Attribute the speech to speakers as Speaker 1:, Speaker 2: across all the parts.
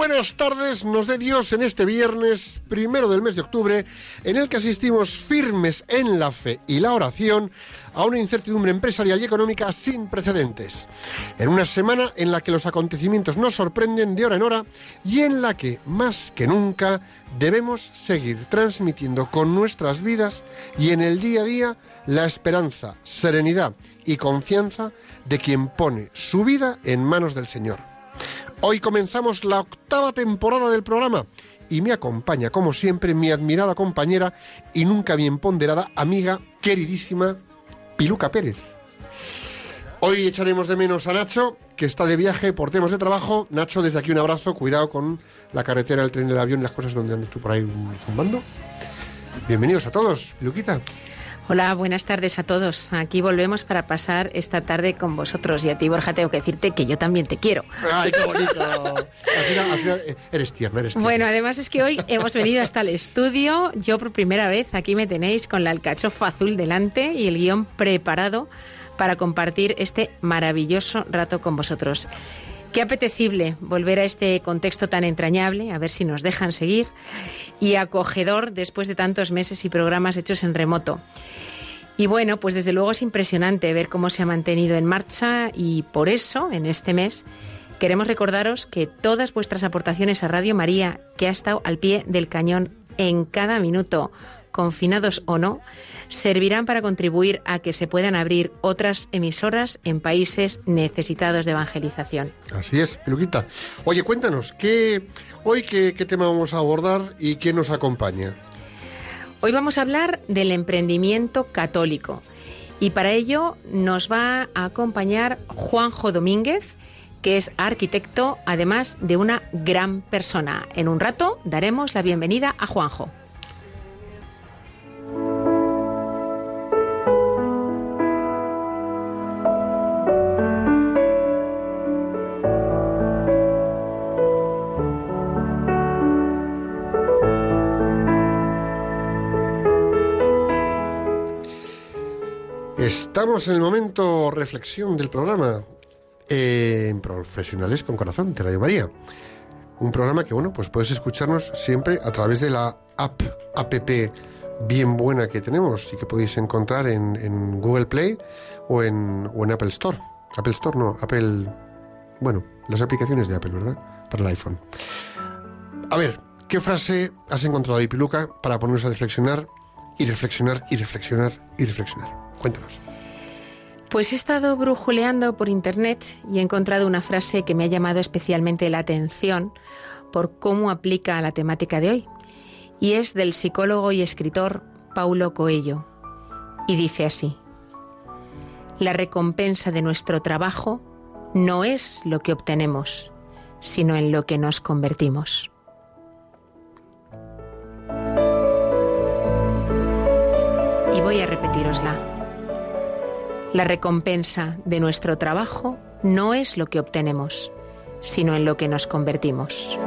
Speaker 1: buenas tardes, nos dé Dios en este viernes primero del mes de octubre, en el que asistimos firmes en la fe y la oración a una incertidumbre empresarial y económica sin precedentes. En una semana en la que los acontecimientos nos sorprenden de hora en hora y en la que, más que nunca, debemos seguir transmitiendo con nuestras vidas y en el día a día la esperanza, serenidad y confianza de quien pone su vida en manos del Señor. Hoy comenzamos la octava temporada del programa y me acompaña, como siempre, mi admirada compañera y nunca bien ponderada amiga, queridísima Piluca Pérez. Hoy echaremos de menos a Nacho, que está de viaje por temas de trabajo. Nacho, desde aquí un abrazo, cuidado con la carretera, el tren, el avión y las cosas donde andes tú por ahí zumbando. Bienvenidos a todos, Piluquita.
Speaker 2: Hola, buenas tardes a todos. Aquí volvemos para pasar esta tarde con vosotros. Y a ti, Borja, tengo que decirte que yo también te quiero.
Speaker 1: ¡Ay, qué bonito! Al final, al final, eh, eres tierno, eres tierno.
Speaker 2: Bueno, además es que hoy hemos venido hasta el estudio. Yo por primera vez aquí me tenéis con la alcachofa azul delante y el guion preparado para compartir este maravilloso rato con vosotros. Qué apetecible volver a este contexto tan entrañable, a ver si nos dejan seguir, y acogedor después de tantos meses y programas hechos en remoto. Y bueno, pues desde luego es impresionante ver cómo se ha mantenido en marcha y por eso, en este mes, queremos recordaros que todas vuestras aportaciones a Radio María, que ha estado al pie del cañón en cada minuto, confinados o no, servirán para contribuir a que se puedan abrir otras emisoras en países necesitados de evangelización.
Speaker 1: Así es, Piluquita. Oye, cuéntanos, ¿qué, hoy qué, qué tema vamos a abordar y quién nos acompaña?
Speaker 2: Hoy vamos a hablar del emprendimiento católico y para ello nos va a acompañar Juanjo Domínguez, que es arquitecto, además de una gran persona. En un rato daremos la bienvenida a Juanjo.
Speaker 1: Estamos en el momento reflexión del programa eh, en Profesionales con Corazón de Radio María. Un programa que, bueno, pues puedes escucharnos siempre a través de la app, app bien buena que tenemos y que podéis encontrar en, Google Play o en, o en Apple Store. Apple Store no, Apple... Bueno, las aplicaciones de Apple, ¿verdad? Para el iPhone. A ver, ¿qué frase has encontrado ahí, Piluca, para ponernos a reflexionar y reflexionar y reflexionar y reflexionar? Cuéntanos.
Speaker 2: Pues he estado brujuleando por internet y he encontrado una frase que me ha llamado especialmente la atención por cómo aplica a la temática de hoy. Y es del psicólogo y escritor Paulo Coelho. Y dice así, la recompensa de nuestro trabajo no es lo que obtenemos, sino en lo que nos convertimos. Voy a repetirosla. La recompensa de nuestro trabajo no es lo que obtenemos, sino en lo que nos convertimos.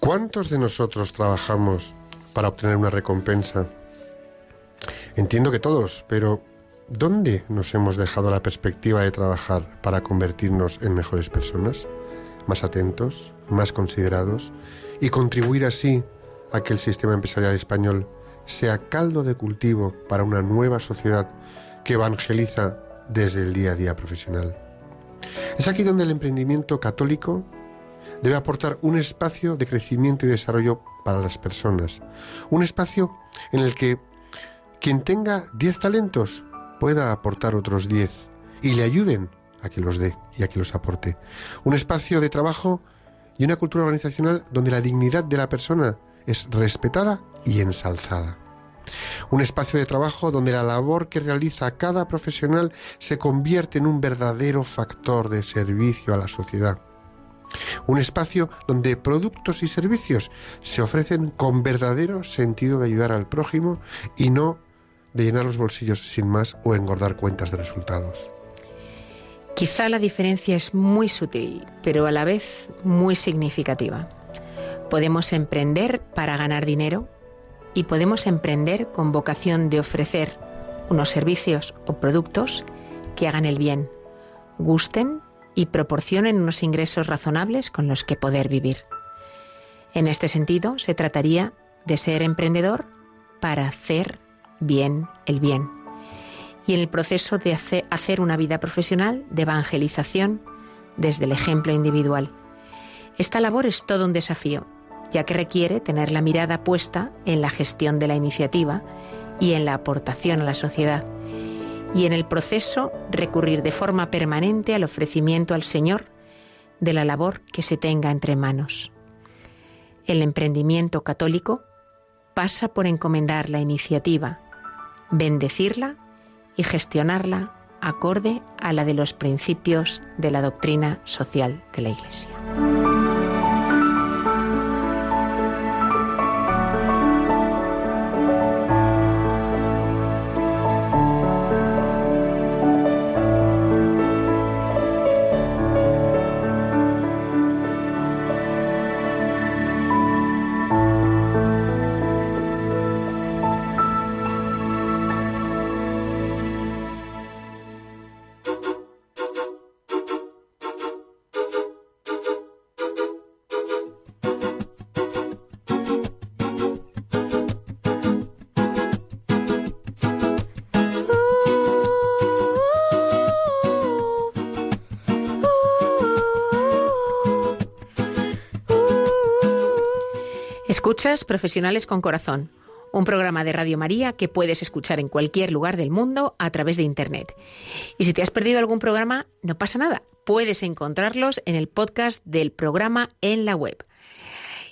Speaker 1: ¿Cuántos de nosotros trabajamos para obtener una recompensa? Entiendo que todos, pero ¿dónde nos hemos dejado la perspectiva de trabajar para convertirnos en mejores personas? Más atentos, más considerados y contribuir así a que el sistema empresarial español sea caldo de cultivo para una nueva sociedad que evangeliza desde el día a día profesional. Es aquí donde el emprendimiento católico debe aportar un espacio de crecimiento y desarrollo para las personas. Un espacio en el que quien tenga 10 talentos pueda aportar otros 10 y le ayuden a que los dé y a que los aporte. Un espacio de trabajo y una cultura organizacional donde la dignidad de la persona es respetada y ensalzada. Un espacio de trabajo donde la labor que realiza cada profesional se convierte en un verdadero factor de servicio a la sociedad. Un espacio donde productos y servicios se ofrecen con verdadero sentido de ayudar al prójimo y no de llenar los bolsillos sin más o engordar cuentas de resultados.
Speaker 2: Quizá la diferencia es muy sutil, pero a la vez muy significativa. Podemos emprender para ganar dinero y podemos emprender con vocación de ofrecer unos servicios o productos que hagan el bien, gusten y proporcionen unos ingresos razonables con los que poder vivir. En este sentido, se trataría de ser emprendedor para hacer bien el bien. Y en el proceso de hacer una vida profesional de evangelización desde el ejemplo individual. Esta labor es todo un desafío, ya que requiere tener la mirada puesta en la gestión de la iniciativa y en la aportación a la sociedad y en el proceso recurrir de forma permanente al ofrecimiento al Señor de la labor que se tenga entre manos. El emprendimiento católico pasa por encomendar la iniciativa, bendecirla y gestionarla acorde a la de los principios de la doctrina social de la Iglesia. Escuchas Profesionales con Corazón, un programa de Radio María que puedes escuchar en cualquier lugar del mundo a través de Internet. Y si te has perdido algún programa, no pasa nada, puedes encontrarlos en el podcast del programa en la web.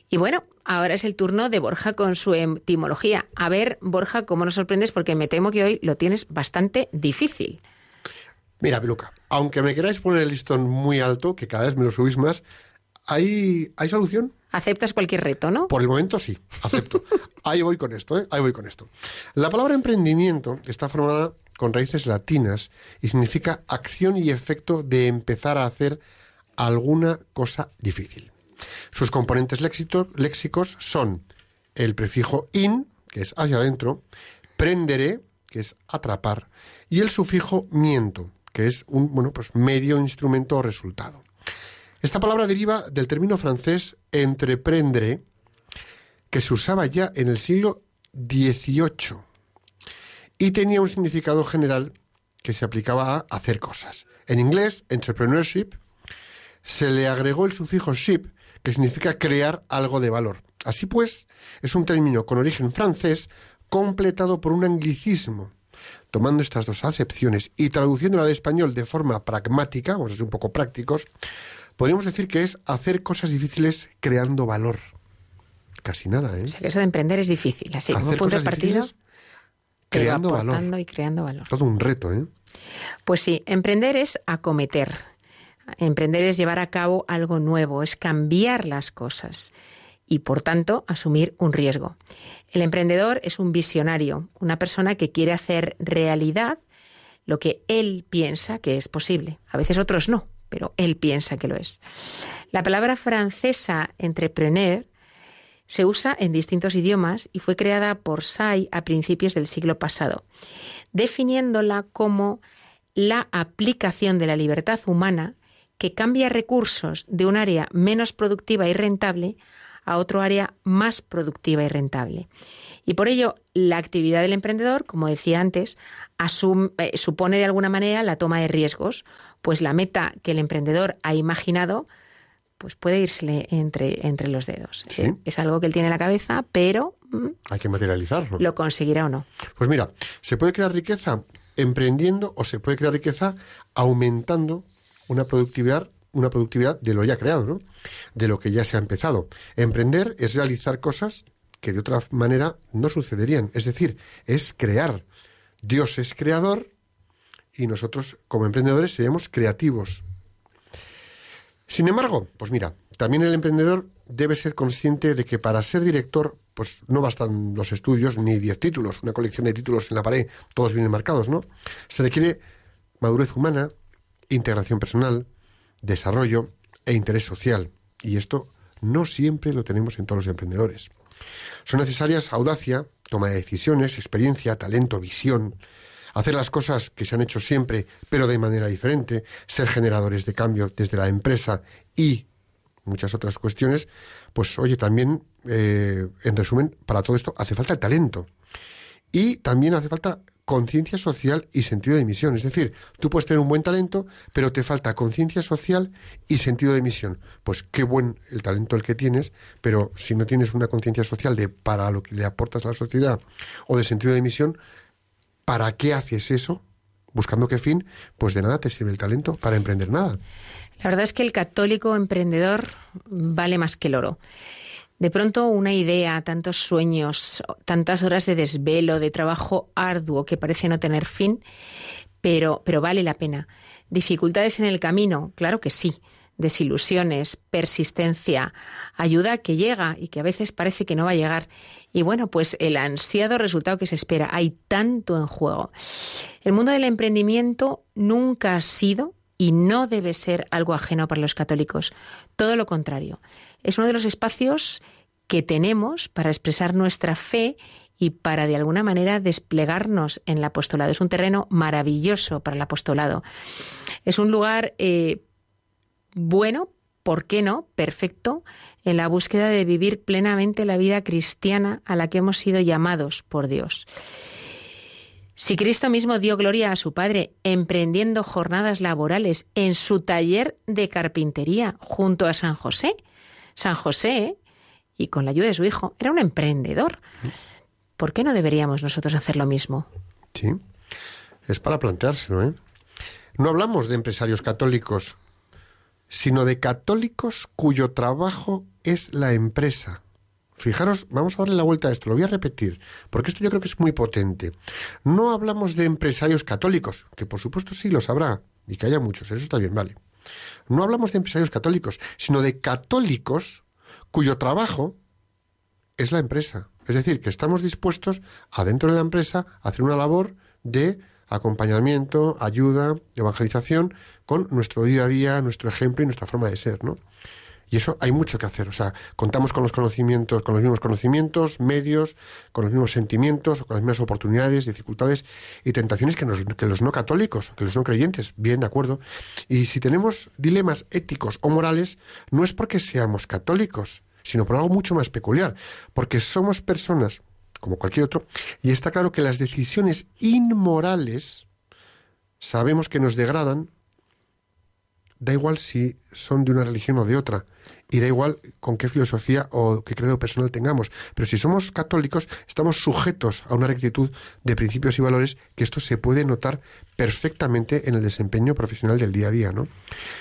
Speaker 2: Y bueno, ahora es el turno de Borja con su etimología. A ver, Borja, ¿cómo nos sorprendes? Porque me temo que hoy lo tienes bastante difícil.
Speaker 1: Mira, Peluca, aunque me queráis poner el listón muy alto, que cada vez me lo subís más, ¿hay, ¿hay solución?
Speaker 2: Aceptas cualquier reto, ¿no?
Speaker 1: Por el momento sí, acepto. Ahí voy con esto, ¿eh? Ahí voy con esto. La palabra emprendimiento está formada con raíces latinas y significa acción y efecto de empezar a hacer alguna cosa difícil. Sus componentes léxicos son el prefijo in, que es hacia adentro, prendere, que es atrapar, y el sufijo miento, que es un bueno, pues medio instrumento o resultado. Esta palabra deriva del término francés entreprendre, que se usaba ya en el siglo XVIII y tenía un significado general que se aplicaba a hacer cosas. En inglés, entrepreneurship, se le agregó el sufijo ship, que significa crear algo de valor. Así pues, es un término con origen francés completado por un anglicismo. Tomando estas dos acepciones y traduciéndola al español de forma pragmática, vamos a ser un poco prácticos, podríamos decir que es hacer cosas difíciles creando valor. Casi nada, ¿eh?
Speaker 2: O sea, que eso de emprender es difícil, así como
Speaker 1: Hacer
Speaker 2: punto de partida.
Speaker 1: creando valor.
Speaker 2: y creando valor.
Speaker 1: Todo un reto, ¿eh?
Speaker 2: Pues sí, emprender es acometer. Emprender es llevar a cabo algo nuevo, es cambiar las cosas y, por tanto, asumir un riesgo. El emprendedor es un visionario, una persona que quiere hacer realidad lo que él piensa que es posible. A veces otros no, pero él piensa que lo es. La palabra francesa entrepreneur se usa en distintos idiomas y fue creada por Say a principios del siglo pasado, definiéndola como la aplicación de la libertad humana que cambia recursos de un área menos productiva y rentable a otro área más productiva y rentable. Y por ello, la actividad del emprendedor, como decía antes, eh, supone de alguna manera la toma de riesgos, pues la meta que el emprendedor ha imaginado pues puede irse entre, entre los dedos.
Speaker 1: Sí.
Speaker 2: Eh, Es algo que él tiene en la cabeza, pero mm,
Speaker 1: Hay que materializarlo.
Speaker 2: lo conseguirá o no.
Speaker 1: Pues mira, se puede crear riqueza emprendiendo o se puede crear riqueza aumentando una productividad, una productividad de lo ya creado, ¿no? De lo que ya se ha empezado. Emprender es realizar cosas que de otra manera no sucederían. Es decir, es crear. Dios es creador y nosotros como emprendedores seríamos creativos. Sin embargo, pues mira, también el emprendedor debe ser consciente de que para ser director, pues no bastan los estudios ni diez títulos, una colección de títulos en la pared, todos bien marcados, ¿no? Se requiere madurez humana, integración personal, desarrollo e interés social. Y esto no siempre lo tenemos en todos los emprendedores. Son necesarias audacia, toma de decisiones, experiencia, talento, visión, hacer las cosas que se han hecho siempre, pero de manera diferente, ser generadores de cambio desde la empresa y muchas otras cuestiones, pues oye, también, eh, en resumen, para todo esto hace falta el talento. Y también hace falta conciencia social y sentido de misión. Es decir, tú puedes tener un buen talento, pero te falta conciencia social y sentido de misión. Pues qué buen el talento el que tienes, pero si no tienes una conciencia social de para lo que le aportas a la sociedad o de sentido de misión, ¿para qué haces eso? Buscando qué fin, pues de nada te sirve el talento para emprender nada.
Speaker 2: La verdad es que el católico emprendedor vale más que el oro. De pronto una idea, tantos sueños, tantas horas de desvelo, de trabajo arduo que parece no tener fin, pero, pero vale la pena. Dificultades en el camino, claro que sí. Desilusiones, persistencia, ayuda que llega y que a veces parece que no va a llegar. Y bueno, pues el ansiado resultado que se espera. Hay tanto en juego. El mundo del emprendimiento nunca ha sido y no debe ser algo ajeno para los católicos. Todo lo contrario. Es uno de los espacios que tenemos para expresar nuestra fe y para de alguna manera desplegarnos en el apostolado. Es un terreno maravilloso para el apostolado. Es un lugar eh, bueno, ¿por qué no? Perfecto, en la búsqueda de vivir plenamente la vida cristiana a la que hemos sido llamados por Dios. Si Cristo mismo dio gloria a su Padre emprendiendo jornadas laborales en su taller de carpintería junto a San José, San José, y con la ayuda de su hijo, era un emprendedor. ¿Por qué no deberíamos nosotros hacer lo mismo?
Speaker 1: Sí, es para planteárselo, ¿eh? No hablamos de empresarios católicos, sino de católicos cuyo trabajo es la empresa. Fijaros, vamos a darle la vuelta a esto, lo voy a repetir, porque esto yo creo que es muy potente. No hablamos de empresarios católicos, que por supuesto sí los habrá, y que haya muchos, eso está bien, vale. No hablamos de empresarios católicos, sino de católicos cuyo trabajo es la empresa. Es decir, que estamos dispuestos, adentro de la empresa, a hacer una labor de acompañamiento, ayuda, evangelización, con nuestro día a día, nuestro ejemplo y nuestra forma de ser, ¿no? Y eso hay mucho que hacer. O sea, contamos con los conocimientos, con los mismos conocimientos, medios, con los mismos sentimientos, con las mismas oportunidades, dificultades y tentaciones que, que los no católicos, que los no creyentes. Bien, de acuerdo. Y si tenemos dilemas éticos o morales, no es porque seamos católicos, sino por algo mucho más peculiar. Porque somos personas, como cualquier otro, y está claro que las decisiones inmorales sabemos que nos degradan da igual si son de una religión o de otra, y da igual con qué filosofía o qué credo personal tengamos, pero si somos católicos estamos sujetos a una rectitud de principios y valores que esto se puede notar perfectamente en el desempeño profesional del día a día, ¿no?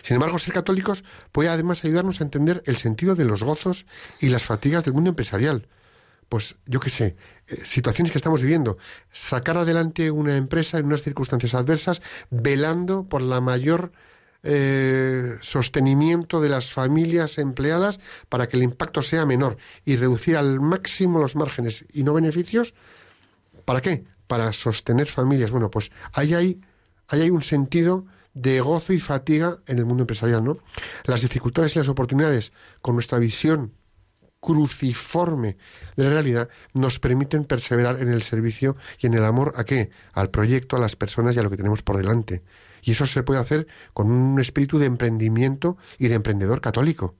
Speaker 1: Sin embargo, ser católicos puede además ayudarnos a entender el sentido de los gozos y las fatigas del mundo empresarial. Pues yo qué sé, eh, situaciones que estamos viviendo, sacar adelante una empresa en unas circunstancias adversas, velando por la mayor eh, sostenimiento de las familias empleadas para que el impacto sea menor y reducir al máximo los márgenes y no beneficios. ¿Para qué? Para sostener familias. Bueno, pues ahí hay, ahí hay un sentido de gozo y fatiga en el mundo empresarial, ¿no? Las dificultades y las oportunidades con nuestra visión cruciforme de la realidad nos permiten perseverar en el servicio y en el amor a qué? Al proyecto, a las personas y a lo que tenemos por delante. Y eso se puede hacer con un espíritu de emprendimiento y de emprendedor católico.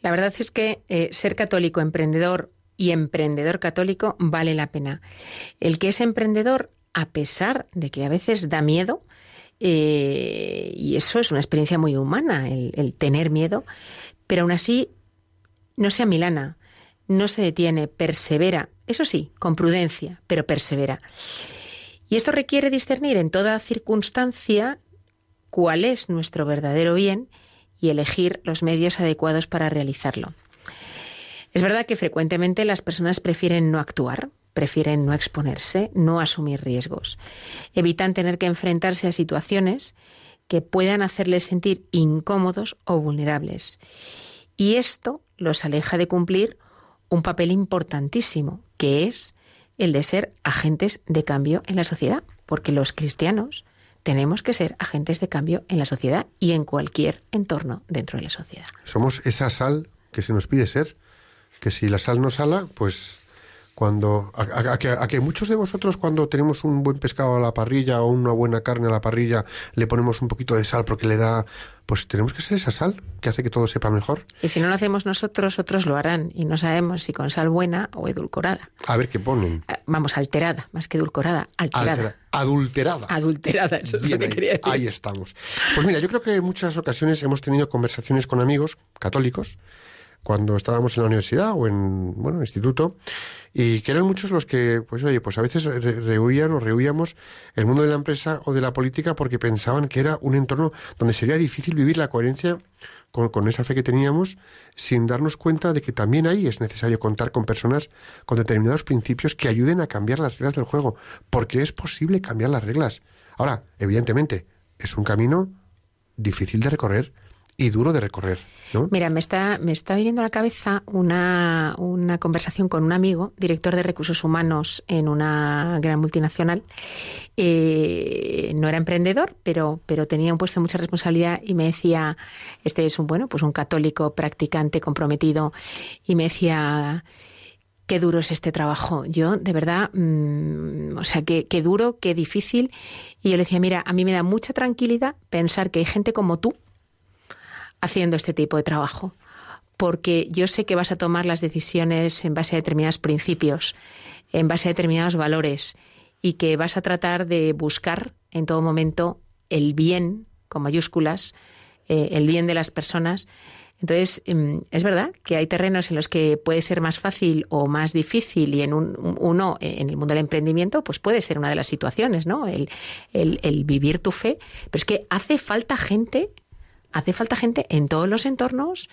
Speaker 2: La verdad es que eh, ser católico, emprendedor y emprendedor católico vale la pena. El que es emprendedor, a pesar de que a veces da miedo, eh, y eso es una experiencia muy humana, el, el tener miedo, Pero aún así, no sea milana, no se detiene, persevera, eso sí, con prudencia, pero persevera. Y esto requiere discernir en toda circunstancia cuál es nuestro verdadero bien y elegir los medios adecuados para realizarlo. Es verdad que frecuentemente las personas prefieren no actuar, prefieren no exponerse, no asumir riesgos. Evitan tener que enfrentarse a situaciones que puedan hacerles sentir incómodos o vulnerables. Y esto los aleja de cumplir un papel importantísimo, que es el de ser agentes de cambio en la sociedad, porque los cristianos tenemos que ser agentes de cambio en la sociedad y en cualquier entorno dentro de la sociedad.
Speaker 1: Somos esa sal que se nos pide ser, que si la sal no sala, pues cuando a, que, muchos de vosotros cuando tenemos un buen pescado a la parrilla o una buena carne a la parrilla le ponemos un poquito de sal porque le da pues tenemos que ser esa sal que hace que todo sepa mejor.
Speaker 2: Y si no lo hacemos nosotros otros lo harán y no sabemos si con sal buena o edulcorada.
Speaker 1: A ver qué ponen.
Speaker 2: Eh, vamos alterada más que edulcorada alterada.
Speaker 1: Adulterada.
Speaker 2: Adulterada eso es lo que
Speaker 1: ahí,
Speaker 2: quería decir.
Speaker 1: ahí estamos. Pues mira yo creo que en muchas ocasiones hemos tenido conversaciones con amigos católicos cuando estábamos en la universidad o en, bueno, instituto, y que eran muchos los que, pues oye, pues a veces rehuían o rehuíamos el mundo de la empresa o de la política porque pensaban que era un entorno donde sería difícil vivir la coherencia con, con, esa fe que teníamos, sin darnos cuenta de que también ahí es necesario contar con personas con determinados principios que ayuden a cambiar las reglas del juego, porque es posible cambiar las reglas. Ahora, evidentemente, es un camino difícil de recorrer, y duro de recorrer.
Speaker 2: Mira, me está, me está viniendo a la cabeza una, una conversación con un amigo, director de recursos humanos en una gran multinacional. Eh, no era emprendedor, pero, pero tenía un puesto de mucha responsabilidad y me decía, este es un bueno, pues un católico practicante, comprometido, y me decía qué duro es este trabajo. Yo, de verdad, mm, o sea, qué, qué duro, qué difícil. Y yo le decía, mira, a mí me da mucha tranquilidad pensar que hay gente como tú, haciendo este tipo de trabajo, porque yo sé que vas a tomar las decisiones en base a determinados principios, en base a determinados valores, y que vas a tratar de buscar en todo momento el bien, con mayúsculas, eh, el bien de las personas. Entonces, em, es verdad que hay terrenos en los que puede ser más fácil o más difícil y en un, uno, en el mundo del emprendimiento, pues puede ser una de las situaciones, ¿no? El, el, el vivir tu fe. Pero es que hace falta gente hace falta gente en todos los entornos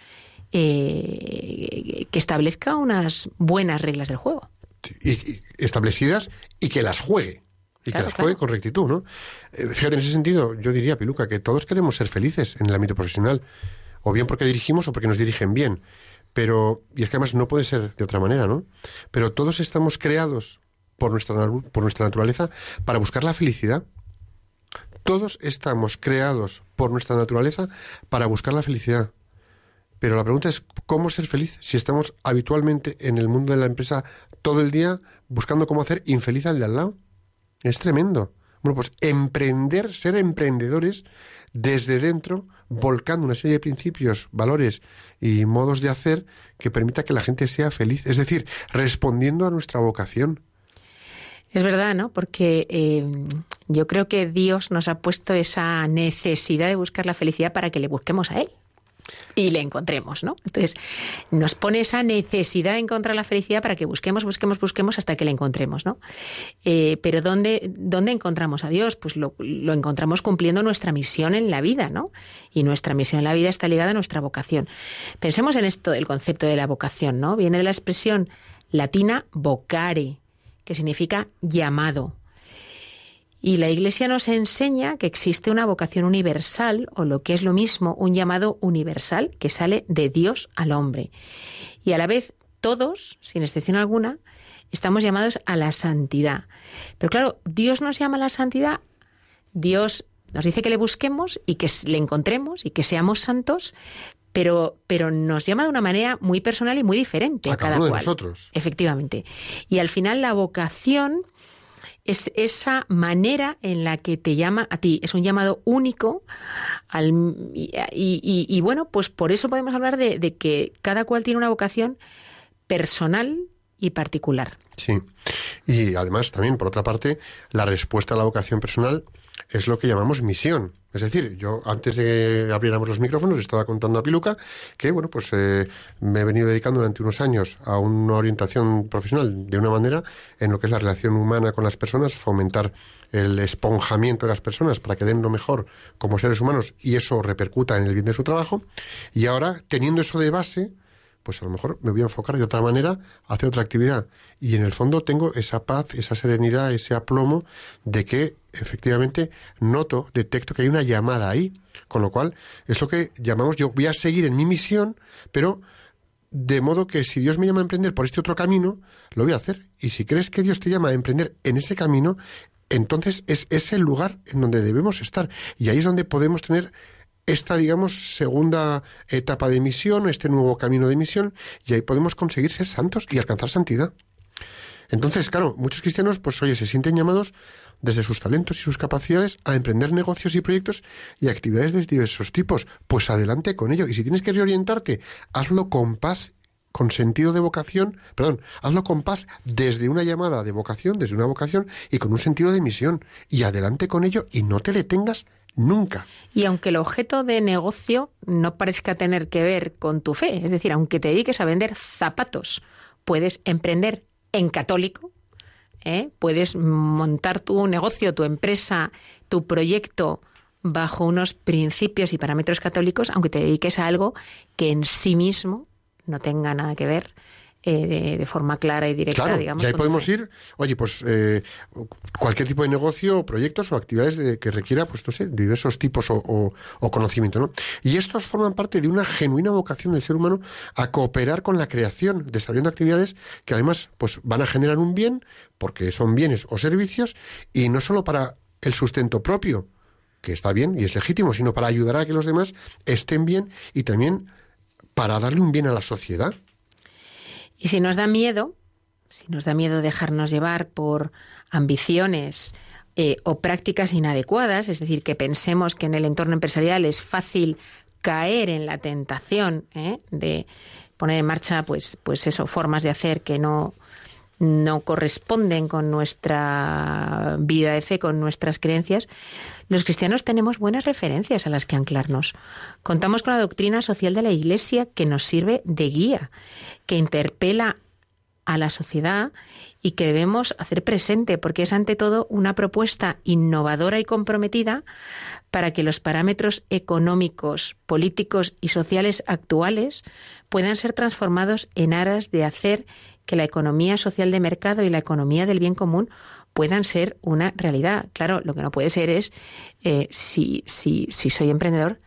Speaker 2: eh, que establezca unas buenas reglas del juego.
Speaker 1: Y, establecidas y que las juegue. Y que las juegue con rectitud, ¿no? Eh, fíjate, en ese sentido, yo diría, Piluca, que todos queremos ser felices en el ámbito profesional. O bien porque dirigimos o porque nos dirigen bien. Pero, y es que además no puede ser de otra manera, ¿no? Pero todos estamos creados por nuestra, por nuestra naturaleza para buscar la felicidad. Todos estamos creados por nuestra naturaleza para buscar la felicidad. Pero la pregunta es cómo ser feliz si estamos habitualmente en el mundo de la empresa todo el día buscando cómo hacer infeliz al de al lado. Es tremendo. Bueno, pues emprender, ser emprendedores desde dentro, volcando una serie de principios, valores y modos de hacer que permita que la gente sea feliz. Es decir, respondiendo a nuestra vocación.
Speaker 2: Es verdad, ¿no? Porque eh, yo creo que Dios nos ha puesto esa necesidad de buscar la felicidad para que le busquemos a Él y le encontremos, ¿no? Entonces, nos pone esa necesidad de encontrar la felicidad para que busquemos, busquemos, busquemos hasta que le encontremos, ¿no? Eh, pero ¿dónde, ¿dónde encontramos a Dios? Pues lo, lo, encontramos cumpliendo nuestra misión en la vida, ¿no? Y nuestra misión en la vida está ligada a nuestra vocación. Pensemos en esto, el concepto de la vocación, ¿no? Viene de la expresión latina vocare, que significa llamado. Y la Iglesia nos enseña que existe una vocación universal, o lo que es lo mismo, un llamado universal que sale de Dios al hombre. Y a la vez, todos, sin excepción alguna, estamos llamados a la santidad. Pero claro, Dios nos llama a la santidad, Dios nos dice que le busquemos y que le encontremos y que seamos santos, pero, pero nos llama de una manera muy personal y muy diferente
Speaker 1: a, cada,
Speaker 2: uno
Speaker 1: de nosotros.
Speaker 2: Efectivamente. Y al final la vocación es esa manera en la que te llama a ti. Es un llamado único. Al, y, bueno, pues por eso podemos hablar de, de que cada cual tiene una vocación personal y particular.
Speaker 1: Sí. Y además también, por otra parte, la respuesta a la vocación personal es lo que llamamos misión. Es decir, yo antes de que abriéramos los micrófonos estaba contando a Piluca que, bueno, pues eh, me he venido dedicando durante unos años a una orientación profesional de una manera en lo que es la relación humana con las personas, fomentar el esponjamiento de las personas para que den lo mejor como seres humanos y eso repercuta en el bien de su trabajo. Y ahora, teniendo eso de base, pues a lo mejor me voy a enfocar de otra manera a hacer otra actividad. Y en el fondo tengo esa paz, esa serenidad, ese aplomo de que efectivamente noto, detecto que hay una llamada ahí. Con lo cual es lo que llamamos, yo voy a seguir en mi misión, pero de modo que si Dios me llama a emprender por este otro camino, lo voy a hacer. Y si crees que Dios te llama a emprender en ese camino, entonces es ese lugar en donde debemos estar. Y ahí es donde podemos tener esta, digamos, segunda etapa de misión, este nuevo camino de misión, y ahí podemos conseguir ser santos y alcanzar santidad. Entonces, claro, muchos cristianos, pues oye, se sienten llamados desde sus talentos y sus capacidades a emprender negocios y proyectos y actividades de diversos tipos. Pues adelante con ello. Y si tienes que reorientarte, hazlo con paz con sentido de vocación, perdón, hazlo con paz desde una llamada de vocación, desde una vocación y con un sentido de misión. Y adelante con ello y no te le tengas nunca.
Speaker 2: Y aunque el objeto de negocio no parezca tener que ver con tu fe, es decir, aunque te dediques a vender zapatos, puedes emprender en católico, ¿eh? puedes montar tu negocio, tu empresa, tu proyecto bajo unos principios y parámetros católicos, aunque te dediques a algo que en sí mismo no tenga nada que ver eh, de, forma clara y directa,
Speaker 1: claro,
Speaker 2: digamos.
Speaker 1: Y ahí podemos ir, oye, pues eh, cualquier tipo de negocio, proyectos o actividades de- que requiera, pues no sé, diversos tipos o, o- o conocimiento, ¿no? Y estos forman parte de una genuina vocación del ser humano a cooperar con la creación, desarrollando actividades que además, pues van a generar un bien, porque son bienes o servicios, y no solo para el sustento propio, que está bien y es legítimo, sino para ayudar a que los demás estén bien y también para darle un bien a la sociedad.
Speaker 2: Y si nos da miedo, si nos da miedo dejarnos llevar por ambiciones eh, o prácticas inadecuadas, es decir, que pensemos que en el entorno empresarial es fácil caer en la tentación ¿eh? de poner en marcha, pues, pues eso, formas de hacer que no no corresponden con nuestra vida de fe, con nuestras creencias, los cristianos tenemos buenas referencias a las que anclarnos. Contamos con la doctrina social de la Iglesia que nos sirve de guía, que interpela a la sociedad y que debemos hacer presente, porque es ante todo una propuesta innovadora y comprometida para que los parámetros económicos, políticos y sociales actuales puedan ser transformados en aras de hacer que la economía social de mercado y la economía del bien común puedan ser una realidad. Claro, lo que no puede ser es, eh, si, si, si soy emprendedor,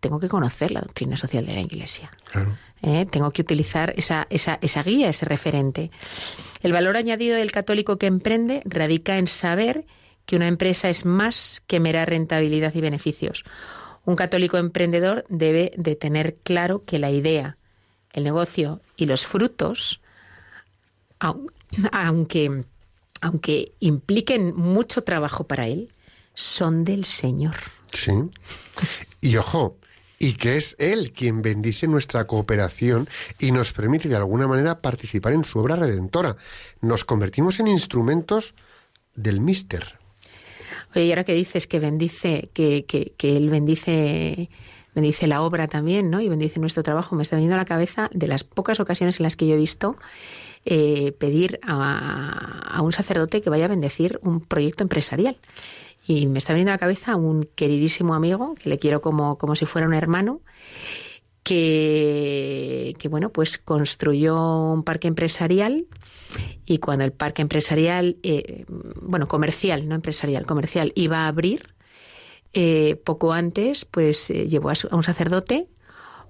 Speaker 2: tengo que conocer la doctrina social de la Iglesia.
Speaker 1: Claro.
Speaker 2: ¿eh? Tengo que utilizar esa, esa, esa guía, ese referente. El valor añadido del católico que emprende radica en saber que una empresa es más que mera rentabilidad y beneficios. Un católico emprendedor debe de tener claro que la idea, el negocio y los frutos, au- aunque, aunque impliquen mucho trabajo para él, son del Señor.
Speaker 1: Sí. Y ojo, y que es Él quien bendice nuestra cooperación y nos permite de alguna manera participar en su obra redentora. Nos convertimos en instrumentos del Mister.
Speaker 2: Oye, y ahora que dices que bendice, que, que, que él bendice, bendice la obra también, ¿no? Y bendice nuestro trabajo, me está viniendo a la cabeza de las pocas ocasiones en las que yo he visto eh, pedir a, un sacerdote que vaya a bendecir un proyecto empresarial. Y me está viniendo a la cabeza un queridísimo amigo, que le quiero como, como si fuera un hermano, que, que bueno, pues construyó un parque empresarial y cuando el parque empresarial, eh, bueno, comercial, no empresarial, comercial, iba a abrir, eh, poco antes, pues llevó a, su- a un sacerdote,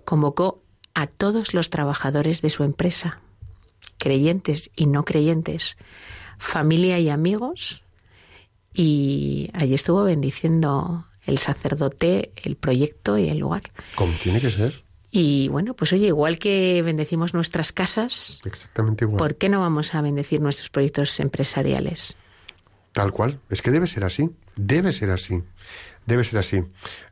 Speaker 2: convocó a todos los trabajadores de su empresa, creyentes y no creyentes, familia y amigos, y allí estuvo bendiciendo el sacerdote el proyecto y el lugar.
Speaker 1: Como tiene que ser.
Speaker 2: Y bueno, pues oye, igual que bendecimos nuestras casas,
Speaker 1: Exactamente igual.
Speaker 2: ¿por qué no vamos a bendecir nuestros proyectos empresariales?
Speaker 1: Tal cual. Es que debe ser así. Debe ser así. Debe ser así.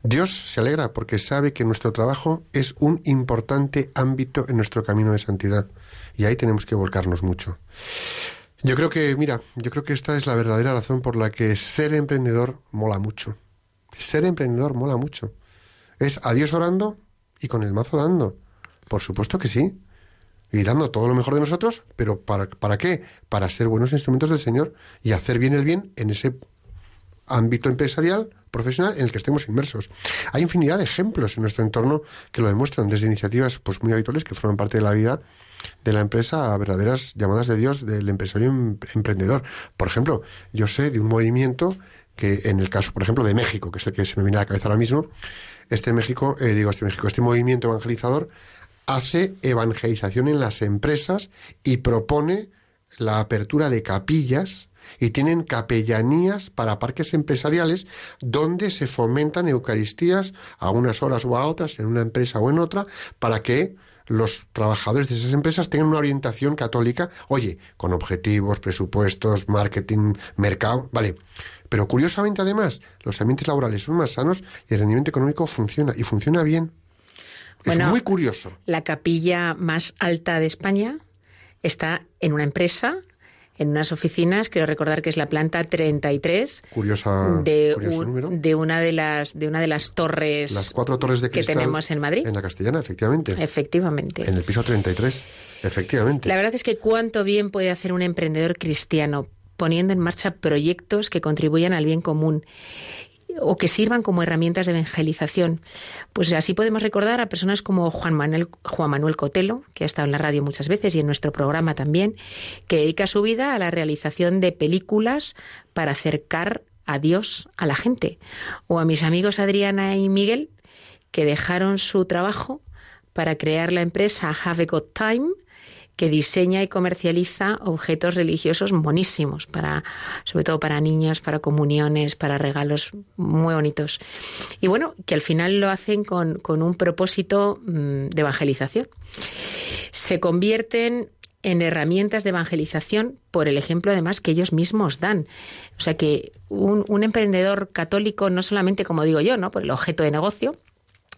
Speaker 1: Dios se alegra porque sabe que nuestro trabajo es un importante ámbito en nuestro camino de santidad. Y ahí tenemos que volcarnos mucho. Yo creo que, mira, yo creo que esta es la verdadera razón por la que ser emprendedor mola mucho. Ser emprendedor mola mucho. Es a Dios orando y con el mazo dando. Por supuesto que sí. Y dando todo lo mejor de nosotros, pero ¿para, ¿para qué? Para ser buenos instrumentos del Señor y hacer bien el bien en ese ámbito empresarial, profesional, en el que estemos inmersos. Hay infinidad de ejemplos en nuestro entorno que lo demuestran, desde iniciativas pues, muy habituales que forman parte de la vida de la empresa a verdaderas llamadas de Dios del empresario em- emprendedor. Por ejemplo, yo sé de un movimiento que en el caso, por ejemplo, de México, que es el que se me viene a la cabeza ahora mismo, este México, eh, digo este México, este movimiento evangelizador hace evangelización en las empresas y propone la apertura de capillas y tienen capellanías para parques empresariales donde se fomentan eucaristías a unas horas o a otras en una empresa o en otra para que los trabajadores de esas empresas tengan una orientación católica, oye, con objetivos, presupuestos, marketing, mercado, vale. Pero curiosamente además, los ambientes laborales son más sanos y el rendimiento económico funciona y funciona bien.
Speaker 2: Bueno,
Speaker 1: es muy curioso.
Speaker 2: La capilla más alta de España está en una empresa, en unas oficinas, quiero recordar que es la planta 33
Speaker 1: Curiosa,
Speaker 2: de,
Speaker 1: curioso
Speaker 2: un-
Speaker 1: número.
Speaker 2: de una de las de una de las torres
Speaker 1: Las cuatro torres de
Speaker 2: que
Speaker 1: cristal
Speaker 2: tenemos en Madrid.
Speaker 1: En la castellana, efectivamente.
Speaker 2: Efectivamente.
Speaker 1: En el piso 33, efectivamente.
Speaker 2: La verdad es que cuánto bien puede hacer un emprendedor cristiano poniendo en marcha proyectos que contribuyan al bien común o que sirvan como herramientas de evangelización. Pues así podemos recordar a personas como Juan Manuel, Juan Manuel Cotelo, que ha estado en la radio muchas veces y en nuestro programa también, que dedica su vida a la realización de películas para acercar a Dios a la gente. O a mis amigos Adriana y Miguel, que dejaron su trabajo para crear la empresa Have a Good Time, que diseña y comercializa objetos religiosos monísimos, para, sobre todo para niños, para comuniones, para regalos muy bonitos. Y bueno, que al final lo hacen con, con un propósito mm, de evangelización. Se convierten en herramientas de evangelización por el ejemplo además que ellos mismos dan. O sea que un, un emprendedor católico, no solamente como digo yo, ¿no? por el objeto de negocio,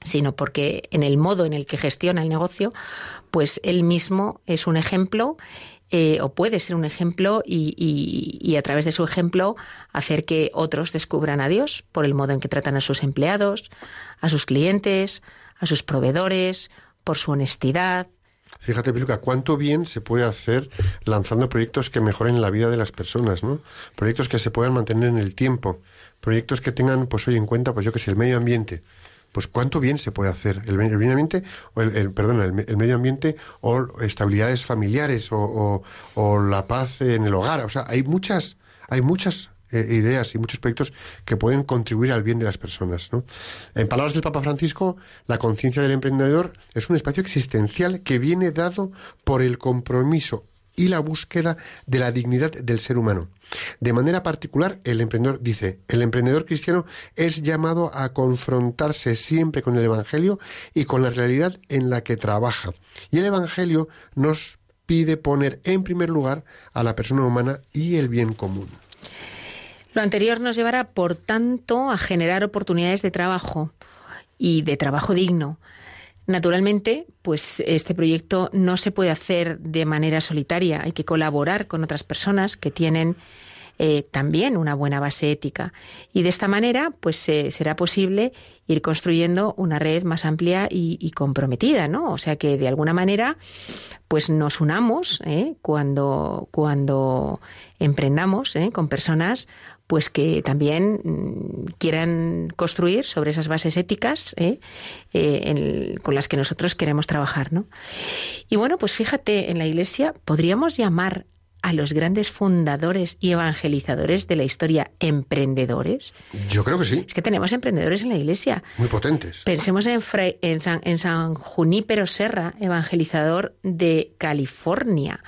Speaker 2: sino porque en el modo en el que gestiona el negocio, pues él mismo es un ejemplo eh, o puede ser un ejemplo y, a través de su ejemplo hacer que otros descubran a Dios por el modo en que tratan a sus empleados, a sus clientes, a sus proveedores, por su honestidad.
Speaker 1: Fíjate, Piluca, cuánto bien se puede hacer lanzando proyectos que mejoren la vida de las personas, ¿no? Proyectos que se puedan mantener en el tiempo, proyectos que tengan, pues hoy en cuenta, pues yo que sé, el medio ambiente. Pues cuánto bien se puede hacer el, me- el medio ambiente, o el, perdón, el, me- el medio ambiente o estabilidades familiares o la paz en el hogar. O sea, hay muchas, hay muchas eh, ideas y muchos proyectos que pueden contribuir al bien de las personas. ¿no? En palabras del Papa Francisco, la conciencia del emprendedor es un espacio existencial que viene dado por el compromiso y la búsqueda de la dignidad del ser humano. De manera particular, el emprendedor dice, el emprendedor cristiano es llamado a confrontarse siempre con el Evangelio y con la realidad en la que trabaja. Y el Evangelio nos pide poner en primer lugar a la persona humana y el bien común.
Speaker 2: Lo anterior nos llevará, por tanto, a generar oportunidades de trabajo y de trabajo digno. Naturalmente, pues este proyecto no se puede hacer de manera solitaria, hay que colaborar con otras personas que tienen eh, también una buena base ética. Y de esta manera, pues será posible ir construyendo una red más amplia y, y comprometida, ¿no? O sea que de alguna manera, pues nos unamos ¿eh? cuando, cuando emprendamos ¿eh? con personas pues que también mm, quieran construir sobre esas bases éticas ¿eh? Eh, en- con las que nosotros queremos trabajar, ¿no? Y bueno, pues fíjate, en la Iglesia podríamos llamar a los grandes fundadores y evangelizadores de la historia emprendedores.
Speaker 1: Yo creo que sí,
Speaker 2: Es que tenemos emprendedores en la Iglesia.
Speaker 1: muy potentes.
Speaker 2: Pensemos en, San, en San Junípero Serra, evangelizador de California.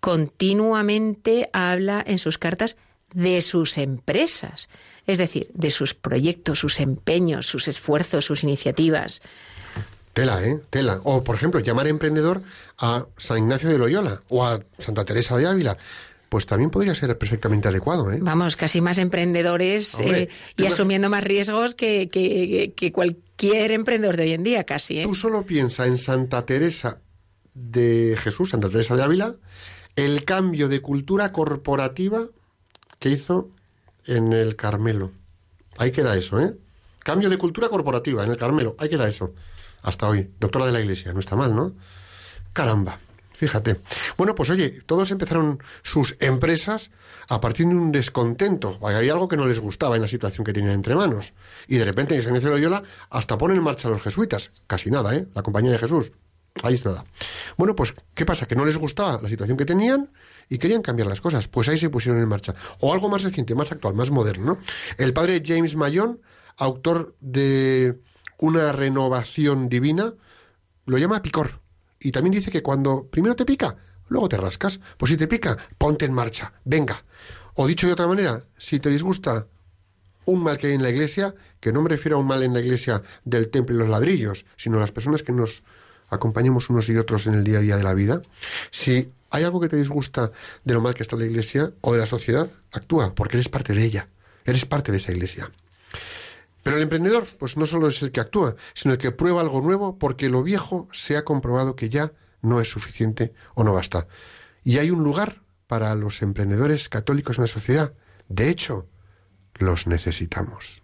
Speaker 2: Continuamente habla en sus cartas de sus empresas, es decir, de sus proyectos, sus empeños, sus esfuerzos, sus iniciativas.
Speaker 1: Tela, ¿eh? Tela. O, por ejemplo, llamar emprendedor a San Ignacio de Loyola o a Santa Teresa de Ávila. Pues también podría ser perfectamente adecuado, ¿eh?
Speaker 2: Vamos, casi más emprendedores
Speaker 1: Hombre,
Speaker 2: eh, y asumiendo más riesgos que, que- que cualquier emprendedor de hoy en día, casi. ¿eh?
Speaker 1: Tú solo piensa en Santa Teresa de Jesús, Santa Teresa de Ávila, el cambio de cultura corporativa que hizo en el Carmelo. Ahí queda eso, ¿eh? Cambio de cultura corporativa en el Carmelo. Ahí queda eso. Hasta hoy. Doctora de la Iglesia. No está mal, ¿no? Caramba. Fíjate. Bueno, pues oye, todos empezaron sus empresas a partir de un descontento. Había algo que no les gustaba en la situación que tenían entre manos. Y de repente en Ignacio de Loyola hasta ponen en marcha a los jesuitas. Casi nada, ¿eh? La compañía de Jesús. Ahí es nada. Bueno, pues, ¿qué pasa? Que no les gustaba la situación que tenían y querían cambiar las cosas. Pues ahí se pusieron en marcha. O algo más reciente, más actual, más moderno, ¿no? El padre James Mayon, autor de Una renovación divina, lo llama picor. Y también dice que cuando primero te pica, luego te rascas. Pues si te pica, ponte en marcha, venga. O dicho de otra manera, si te disgusta un mal que hay en la iglesia, que no me refiero a un mal en la iglesia del templo y los ladrillos, sino a las personas que nos acompañemos unos y otros en el día a día de la vida. Si hay algo que te disgusta de lo mal que está la iglesia o de la sociedad, actúa, porque eres parte de ella, eres parte de esa iglesia. Pero el emprendedor, pues no solo es el que actúa, sino el que prueba algo nuevo porque lo viejo se ha comprobado que ya no es suficiente o no basta. Y hay un lugar para los emprendedores católicos en la sociedad. De hecho, los necesitamos.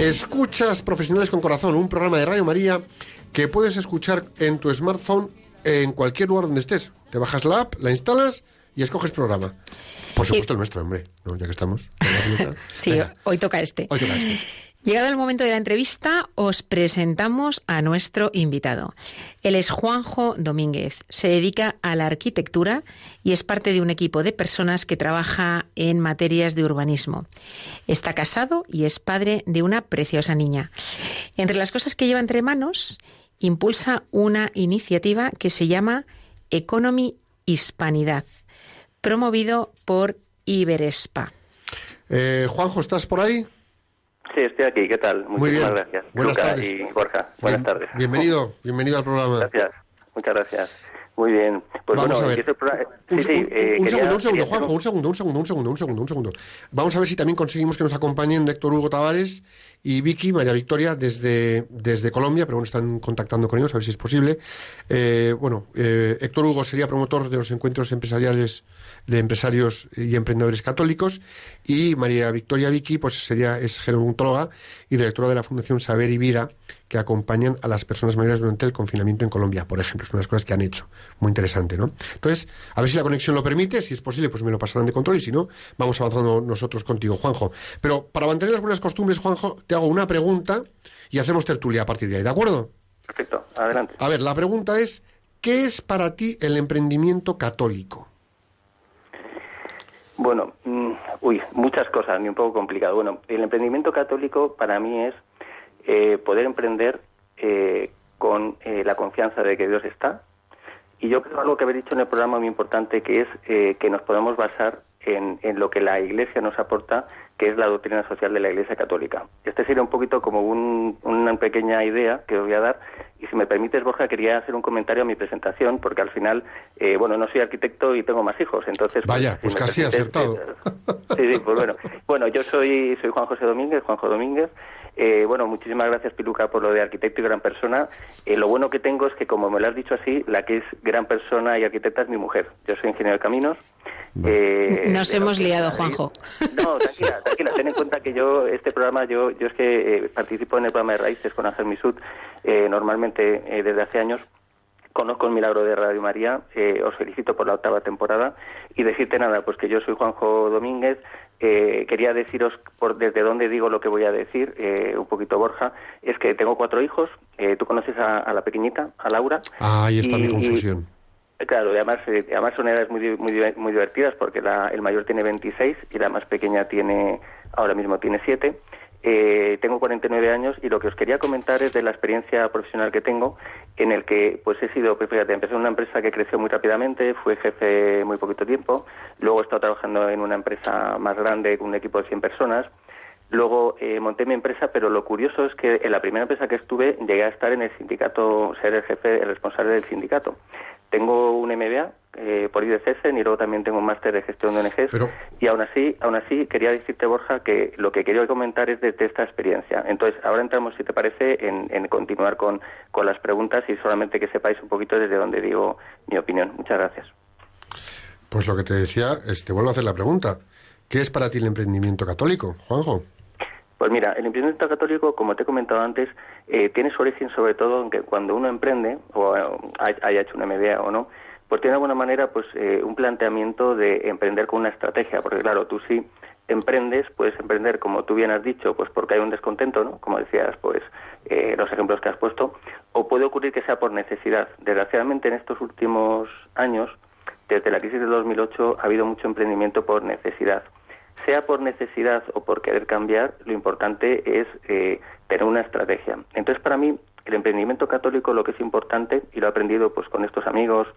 Speaker 1: Escuchas Profesionales con Corazón, un programa de Radio María que puedes escuchar en tu smartphone en cualquier lugar donde estés. Te bajas la app, la instalas y escoges programa. Por supuesto el nuestro, hombre, ¿no? ya que estamos.
Speaker 2: Sí,
Speaker 1: Venga,
Speaker 2: hoy toca este.
Speaker 1: hoy toca este.
Speaker 2: Llegado el momento de la entrevista, os presentamos a nuestro invitado. Él es Juanjo Domínguez. Se dedica a la arquitectura y es parte de un equipo de personas que trabaja en materias de urbanismo. Está casado y es padre de una preciosa niña. Entre las cosas que lleva entre manos, impulsa una iniciativa que se llama Economy Hispanidad, promovido por Iberespa.
Speaker 1: Eh, Juanjo, ¿estás por ahí?
Speaker 3: Sí, estoy aquí. ¿Qué tal?
Speaker 1: Muy bien.
Speaker 3: Muchísimas gracias.
Speaker 1: Buenas
Speaker 3: Luca
Speaker 1: tardes.
Speaker 3: y Borja. Buenas
Speaker 1: Bien-
Speaker 3: tardes.
Speaker 1: Bienvenido, bienvenido al programa.
Speaker 3: Gracias. Muchas gracias. Muy bien. Pues
Speaker 1: Vamos
Speaker 3: bueno,
Speaker 1: a ver. Un,
Speaker 3: Sí, sí.
Speaker 1: un-
Speaker 3: eh,
Speaker 1: un
Speaker 3: quería-
Speaker 1: segundo, un segundo, Juanjo,
Speaker 3: un
Speaker 1: segundo, un segundo, un segundo, un segundo, un segundo. Vamos a ver si también conseguimos que nos acompañen Héctor Hugo Tavares y Vicky María Victoria desde, desde Colombia, pero bueno, están contactando con ellos, a ver si es posible. Eh, bueno, eh, Héctor Hugo sería promotor de los encuentros empresariales de empresarios y emprendedores católicos y María Victoria Vicky pues sería es gerontóloga y directora de la Fundación Saber y Vida que acompañan a las personas mayores durante el confinamiento en Colombia, por ejemplo. Es una de las cosas que han hecho. Muy interesante, ¿no? Entonces, a ver si la conexión lo permite. Si es posible, pues me lo pasarán de control y si no, vamos avanzando nosotros contigo, Juanjo. Pero para mantener las buenas costumbres, Juanjo, te hago una pregunta y hacemos tertulia a partir de ahí, ¿de acuerdo?
Speaker 3: Perfecto. Adelante.
Speaker 1: A ver, la pregunta es, ¿qué es para ti el emprendimiento católico?
Speaker 3: Bueno, mm, uy, muchas cosas, ni un poco complicado. Bueno, el emprendimiento católico para mí es eh, poder emprender eh, con eh, la confianza de que Dios está. Y yo creo algo que habéis dicho en el programa muy importante, que es que nos podemos basar en, en lo que la Iglesia nos aporta, que es la doctrina social de la Iglesia Católica. Este sería un poquito como un- una pequeña idea que os voy a dar. Y si me permites, Borja, quería hacer un comentario a mi presentación, porque al final, eh, bueno, no soy arquitecto y tengo más hijos, entonces...
Speaker 1: Vaya,
Speaker 3: si
Speaker 1: pues casi acertado.
Speaker 3: eh, Sí, sí, pues bueno. Bueno, yo soy, soy Juan José Domínguez, Juanjo Domínguez. Eh, bueno, muchísimas gracias, Piluca, por lo de arquitecto y gran persona. Eh, lo bueno que tengo es que, como me lo has dicho así, la que es gran persona y arquitecta es mi mujer. Yo soy ingeniero de caminos. Eh,
Speaker 2: Nos hemos
Speaker 3: que-
Speaker 2: liado, Juanjo.
Speaker 3: No, tranquila, tranquila. Ten en cuenta que yo, este programa, yo, yo es que eh, participo en el programa de Raíces con Ángel Misut, eh, normalmente eh, desde hace años. Conozco el milagro de Radio María, eh, os felicito por la octava temporada y decirte nada, pues que yo soy Juanjo Domínguez, eh, quería deciros por desde dónde digo lo que voy a decir, eh, un poquito Borja, es que tengo cuatro hijos, eh, tú conoces a, a la pequeñita, a Laura.
Speaker 1: Ah, ahí está
Speaker 3: Y-
Speaker 1: mi confusión.
Speaker 3: Claro, y además, eh, además son edades muy, muy, muy divertidas porque la- el mayor tiene 26 y la más pequeña tiene ahora mismo tiene 7. Eh, tengo 49 años y lo que os quería comentar es de la experiencia profesional que tengo, en el que pues he sido, pues, fíjate, empecé en una empresa que creció muy rápidamente, fui jefe muy poquito tiempo, luego he estado trabajando en una empresa más grande con un equipo de 100 personas, luego eh, monté mi empresa, pero lo curioso es que en la primera empresa que estuve llegué a estar en el sindicato, ser el jefe, el responsable del sindicato. Tengo un MBA eh, por IDCS y luego también tengo un máster de gestión de ONGs. Y aún así, aún así quería decirte, Borja, que lo que quería comentar es de, esta experiencia. Entonces, ahora entramos, si te parece, en, continuar con, con las preguntas y solamente que sepáis un poquito desde donde digo mi opinión. Muchas gracias.
Speaker 1: Pues lo que te decía, te vuelvo a hacer la pregunta. ¿Qué es para ti el emprendimiento católico, Juanjo?
Speaker 3: Pues mira, el emprendimiento católico, como te he comentado antes, eh, tiene su origen sobre todo en que cuando uno emprende, o eh, haya hecho una MBA o no, pues tiene de alguna manera pues eh, un planteamiento de emprender con una estrategia, porque claro, tú sí emprendes, puedes emprender como tú bien has dicho, pues porque hay un descontento, ¿no? Como decías, pues los ejemplos que has puesto, o puede ocurrir que sea por necesidad. Desgraciadamente en estos últimos años, desde la crisis de 2008, ha habido mucho emprendimiento por necesidad sea por necesidad o por querer cambiar, lo importante es eh, tener una estrategia. Entonces, para mí, el emprendimiento católico lo que es importante, y lo he aprendido pues con estos amigos,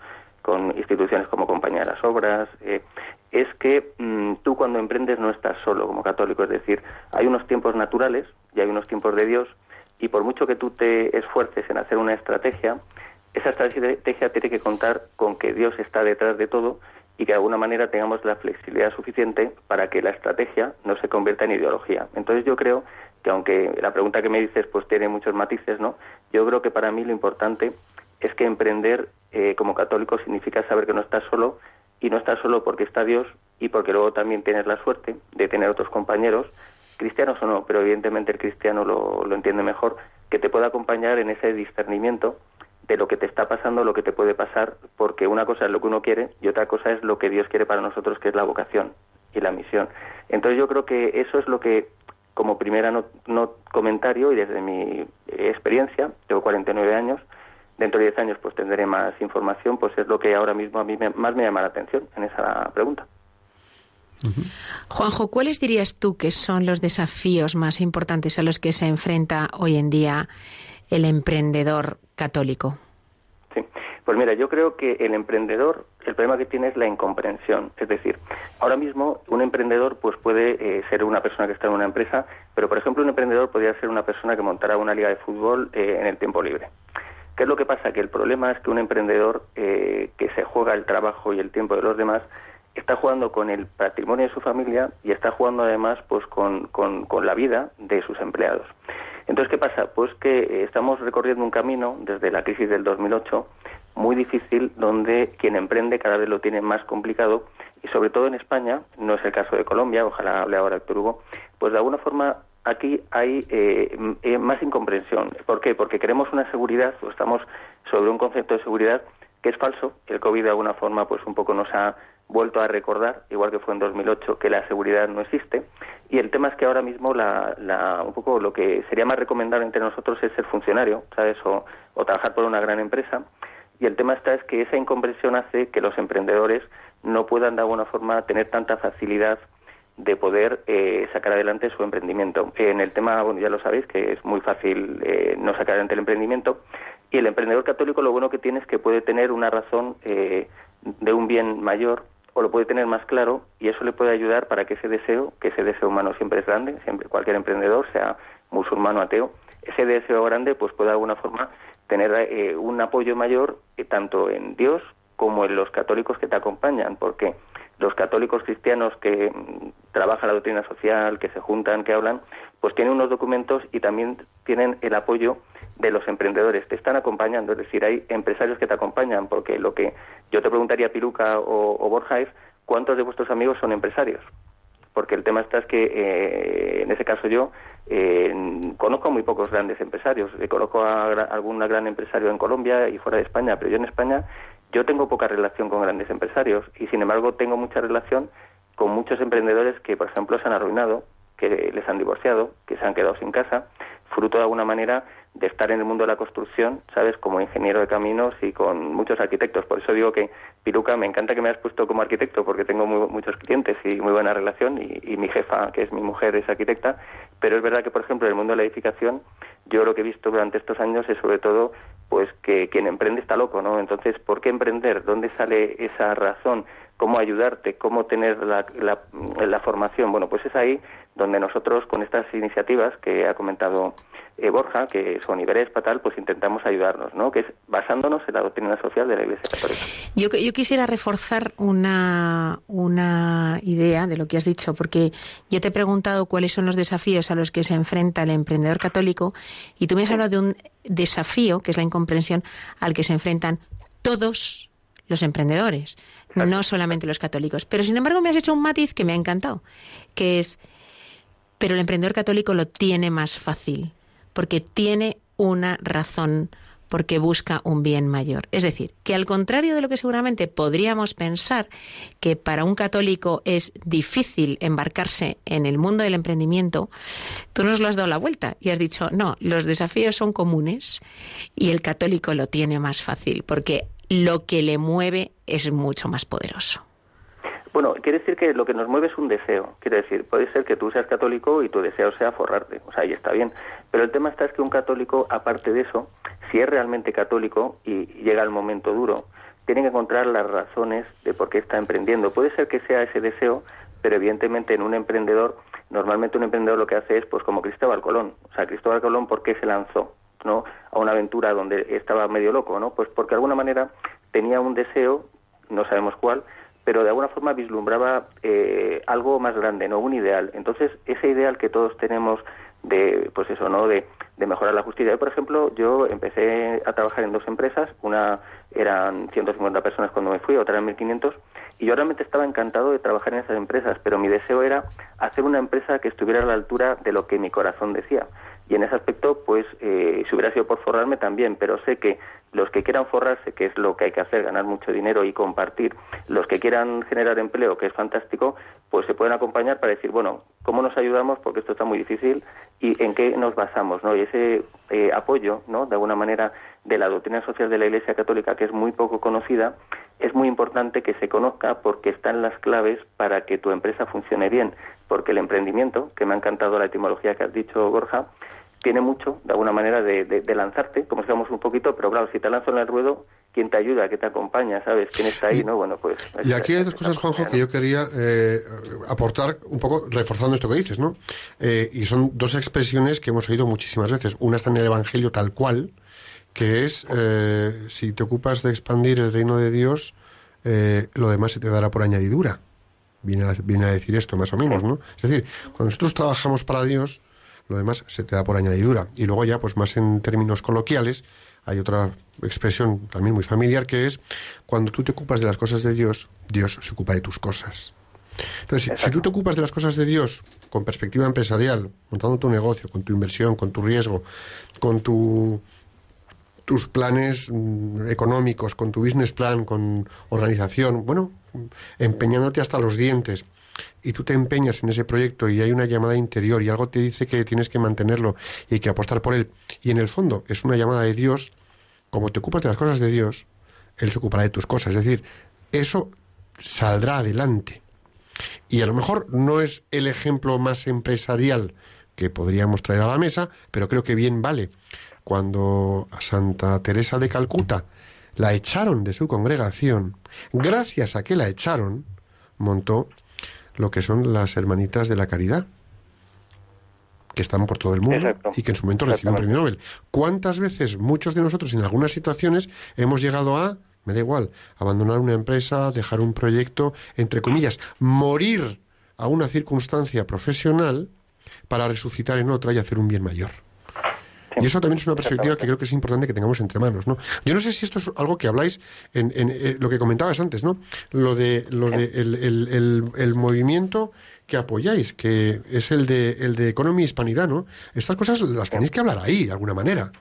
Speaker 3: con instituciones como Compañía de las Obras, eh, es que mm, tú cuando emprendes no estás solo como católico, es decir, hay unos tiempos naturales y hay unos tiempos de Dios, y por mucho que tú te esfuerces en hacer una estrategia, esa estrategia tiene que contar con que Dios está detrás de todo y que de alguna manera tengamos la flexibilidad suficiente para que la estrategia no se convierta en ideología. Entonces yo creo que aunque la pregunta que me dices pues tiene muchos matices, ¿no? Yo creo que para mí lo importante es que emprender eh, como católico significa saber que no estás solo y no estás solo porque está Dios y porque luego también tienes la suerte de tener otros compañeros, cristianos o no, pero evidentemente el cristiano lo, lo entiende mejor, que te pueda acompañar en ese discernimiento de lo que te está pasando, lo que te puede pasar, porque una cosa es lo que uno quiere y otra cosa es lo que Dios quiere para nosotros, que es la vocación y la misión. Entonces yo creo que eso es lo que, como primera no, comentario y desde mi experiencia, tengo 49 años, dentro de 10 años pues tendré más información, pues es lo que ahora mismo a mí más me llama la atención en esa pregunta.
Speaker 2: Juanjo, ¿cuáles dirías tú que son los desafíos más importantes a los que se enfrenta hoy en día el emprendedor católico?
Speaker 3: Sí, pues mira, yo creo que el emprendedor, el problema que tiene es la incomprensión. Es decir, ahora mismo un emprendedor pues puede eh, ser una persona que está en una empresa, pero por ejemplo un emprendedor podría ser una persona que montara una liga de fútbol eh, en el tiempo libre. ¿Qué es lo que pasa? Que el problema es que un emprendedor eh, que se juega el trabajo y el tiempo de los demás está jugando con el patrimonio de su familia y está jugando además pues con, con, con la vida de sus empleados. Entonces, ¿qué pasa? Pues que eh, estamos recorriendo un camino desde la crisis del 2008 muy difícil donde quien emprende cada vez lo tiene más complicado y sobre todo en España, no es el caso de Colombia, ojalá hable ahora Héctor Hugo, pues de alguna forma aquí hay eh, eh, más incomprensión. ¿Por qué? Porque queremos una seguridad o estamos sobre un concepto de seguridad que es falso. El COVID de alguna forma pues un poco nos ha vuelto a recordar, igual que fue en 2008, que la seguridad no existe. Y el tema es que ahora mismo la, la, un poco lo que sería más recomendable entre nosotros es ser funcionario, ¿sabes? O, o trabajar por una gran empresa. Y el tema está es que esa incomprensión hace que los emprendedores no puedan de alguna forma tener tanta facilidad de poder eh, sacar adelante su emprendimiento. En el tema, bueno, ya lo sabéis, que es muy fácil eh, no sacar adelante el emprendimiento. Y el emprendedor católico lo bueno que tiene es que puede tener una razón eh, de un bien mayor o lo puede tener más claro y eso le puede ayudar para que ese deseo, que ese deseo humano siempre es grande, siempre cualquier emprendedor, sea musulmán o ateo, ese deseo grande pues puede de alguna forma tener eh, un apoyo mayor eh, tanto en Dios como en los católicos que te acompañan, porque los católicos cristianos que trabajan la doctrina social, que se juntan, que hablan, pues tienen unos documentos y también tienen el apoyo de los emprendedores, te están acompañando, es decir, hay empresarios que te acompañan, porque lo que yo te preguntaría, Piluca o, o Borja, es cuántos de vuestros amigos son empresarios. Porque el tema está es que, eh, en ese caso yo, eh, conozco muy pocos grandes empresarios. Eh, conozco a, algún gran empresario en Colombia y fuera de España, pero yo en España yo tengo poca relación con grandes empresarios y, sin embargo, tengo mucha relación con muchos emprendedores que, por ejemplo, se han arruinado, que les han divorciado, que se han quedado sin casa, fruto de alguna manera de estar en el mundo de la construcción, ¿sabes? Como ingeniero de caminos y con muchos arquitectos. Por eso digo que, Piruca, me encanta que me hayas puesto como arquitecto porque tengo muchos clientes y muy buena relación y, mi jefa, que es mi mujer, es arquitecta. Pero es verdad que, por ejemplo, en el mundo de la edificación, yo lo que he visto durante estos años es sobre todo pues que quien emprende está loco, ¿no? Entonces, ¿por qué emprender? ¿Dónde sale esa razón? ¿Cómo ayudarte? ¿Cómo tener la, la, la formación? Bueno, pues es ahí donde nosotros con estas iniciativas que ha comentado eh, Borja, que son Iberespa, tal, pues intentamos ayudarnos, ¿no? Que es basándonos en la doctrina social de la Iglesia Católica.
Speaker 2: Yo, yo quisiera reforzar una, una idea de lo que has dicho, porque yo te he preguntado cuáles son los desafíos a los que se enfrenta el emprendedor católico y tú me has hablado de un desafío, que es la incomprensión, al que se enfrentan todos los emprendedores, no solamente los católicos. Pero sin embargo me has hecho un matiz que me ha encantado, que es, pero el emprendedor católico lo tiene más fácil porque tiene una razón porque busca un bien mayor. Es decir, que al contrario de lo que seguramente podríamos pensar, que para un católico es difícil embarcarse en el mundo del emprendimiento, tú nos lo has dado la vuelta y has dicho, no, los desafíos son comunes y el católico lo tiene más fácil, porque lo que le mueve es mucho más poderoso.
Speaker 3: Bueno, quiere decir que lo que nos mueve es un deseo. Quiere decir, puede ser que tú seas católico y tu deseo sea forrarte. O sea, ahí está bien. Pero el tema está es que un católico, aparte de eso, si es realmente católico y llega el momento duro, tiene que encontrar las razones de por qué está emprendiendo. Puede ser que sea ese deseo, pero evidentemente en un emprendedor, normalmente un emprendedor lo que hace es, pues como Cristóbal Colón. O sea, Cristóbal Colón, ¿por qué se lanzó? ¿no? a una aventura donde estaba medio loco, ¿no? Pues porque de alguna manera tenía un deseo, no sabemos cuál, pero de alguna forma vislumbraba eh, algo más grande, no un ideal. Entonces, ese ideal que todos tenemos de, pues eso, ¿no? De, de mejorar la justicia. por ejemplo, yo empecé a trabajar en dos empresas, una eran 150 personas cuando me fui, otra eran 1500, y yo realmente estaba encantado de trabajar en esas empresas, pero mi deseo era hacer una empresa que estuviera a la altura de lo que mi corazón decía. Y en ese aspecto, pues, eh, si hubiera sido por forrarme también, pero sé que los que quieran forrarse, que es lo que hay que hacer, ganar mucho dinero y compartir, los que quieran generar empleo, que es fantástico, pues se pueden acompañar para decir, bueno, ¿cómo nos ayudamos? Porque esto está muy difícil y en qué nos basamos, ¿no? Y ese eh, apoyo, ¿no? De alguna manera de la doctrina social de la Iglesia Católica, que es muy poco conocida, es muy importante que se conozca porque están las claves para que tu empresa funcione bien. Porque el emprendimiento, que me ha encantado la etimología que has dicho, Borja, tiene mucho, de alguna manera, de, lanzarte, como digamos un poquito, pero claro, si te lanzo en el ruedo, ¿quién te ayuda? ¿Qué te acompaña? ¿Sabes? ¿Quién está ahí? ¿no? Bueno, pues...
Speaker 1: Y aquí hay dos cosas, Juanjo, que yo quería eh, aportar un poco reforzando esto que dices, ¿no? Eh, y son dos expresiones que hemos oído muchísimas veces. Una está en el Evangelio tal cual, que es, eh, si te ocupas de expandir el reino de Dios, lo demás se te dará por añadidura. Viene a, viene a decir esto, más o menos, ¿no? Es decir, cuando nosotros trabajamos para Dios lo demás se te da por añadidura. Y luego ya, pues más en términos coloquiales, hay otra expresión también muy familiar que es cuando tú te ocupas de las cosas de Dios, Dios se ocupa de tus cosas. Entonces, si, tú te ocupas de las cosas de Dios con perspectiva empresarial, montando tu negocio, con tu inversión, con tu riesgo, con tu, tus planes mm, económicos, con tu business plan, con organización, bueno, empeñándote hasta los dientes, y tú te empeñas en ese proyecto y hay una llamada interior y algo te dice que tienes que mantenerlo y que apostar por él, y en el fondo es una llamada de Dios, como te ocupas de las cosas de Dios, Él se ocupará de tus cosas. Es decir, eso saldrá adelante. Y a lo mejor no es el ejemplo más empresarial que podríamos traer a la mesa, pero creo que bien vale. Cuando a Santa Teresa de Calcuta la echaron de su congregación, gracias a que la echaron, montó lo que son las hermanitas de la caridad, que están por todo el mundo y que en su momento recibió un premio Nobel. ¿Cuántas veces muchos de nosotros en algunas situaciones hemos llegado a, me da igual, abandonar una empresa, dejar un proyecto, entre comillas, morir a una circunstancia profesional para resucitar en otra y hacer un bien mayor? Y eso también es una perspectiva que creo que es importante que tengamos entre manos, ¿no? Yo no sé si esto es algo que habláis en, eh, lo que comentabas antes, ¿no? Lo de, lo de el, movimiento que apoyáis, que es el de, el de Economy Hispanidad, ¿no? Estas cosas las tenéis que hablar ahí, de alguna manera.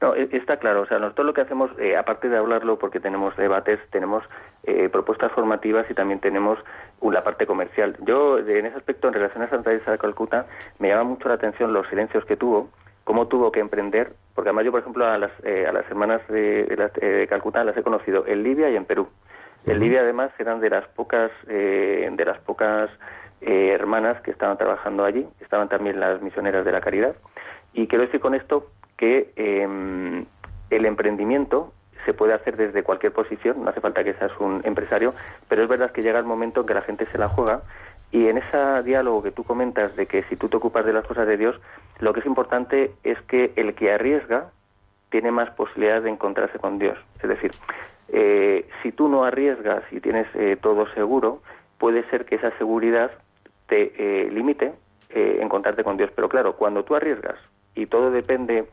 Speaker 3: No, e, está claro. O sea, nosotros lo que hacemos, eh, aparte de hablarlo, porque tenemos debates, tenemos eh, propuestas formativas y también tenemos la parte comercial. Yo, en ese aspecto, en relación a Santa Teresa de Calcuta, me llama mucho la atención los silencios que tuvo cómo tuvo que emprender, porque además yo, por ejemplo, a las, eh, a las hermanas de, de, Calcuta las he conocido en Libia y en Perú. En Libia, además, eran de las pocas, de las pocas hermanas que estaban trabajando allí, estaban también las misioneras de la caridad. Y quiero decir con esto que em, el emprendimiento se puede hacer desde cualquier posición, no hace falta que seas un empresario, pero es verdad que llega el momento en que la gente se la juega y en ese diálogo que tú comentas de que si tú te ocupas de las cosas de Dios, lo que es importante es que el que arriesga tiene más posibilidades de encontrarse con Dios. Es decir, eh, si tú no arriesgas y tienes eh, todo seguro, puede ser que esa seguridad te eh, limite encontrarte con Dios. Pero claro, cuando tú arriesgas y todo depende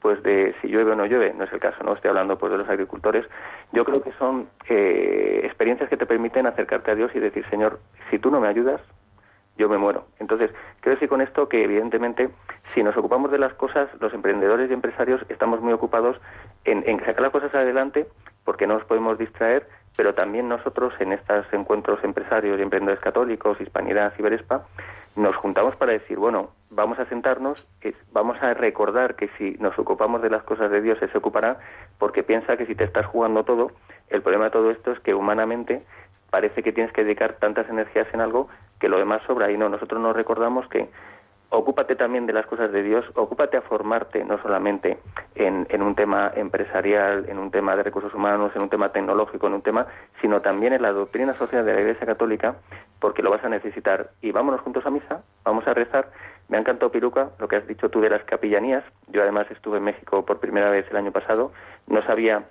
Speaker 3: pues de si llueve o no llueve, no es el caso, no estoy hablando pues de los agricultores. Yo creo que son eh, experiencias que te permiten acercarte a Dios y decir, Señor, si tú no me ayudas, yo me muero. Entonces, quiero decir con esto que evidentemente si nos ocupamos de las cosas, los emprendedores y empresarios estamos muy ocupados en, en sacar las cosas adelante porque no nos podemos distraer, pero también nosotros en estos encuentros empresarios y emprendedores católicos, Hispanidad y Verespa, nos juntamos para decir, bueno, vamos a sentarnos, vamos a recordar que si nos ocupamos de las cosas de Dios, Él se ocupará, porque piensa que si te estás jugando todo, el problema de todo esto es que humanamente parece que tienes que dedicar tantas energías en algo que lo demás sobra y no, nosotros nos recordamos que ocúpate también de las cosas de Dios, ocúpate a formarte no solamente en, en, un tema empresarial, en un tema de recursos humanos, en un tema tecnológico, en un tema, sino también en la doctrina social de la Iglesia Católica, porque lo vas a necesitar. Y vámonos juntos a misa, vamos a rezar. Me ha encantado, Piruca, lo que has dicho tú de las capillanías. Yo además estuve en México por primera vez el año pasado. No sabía,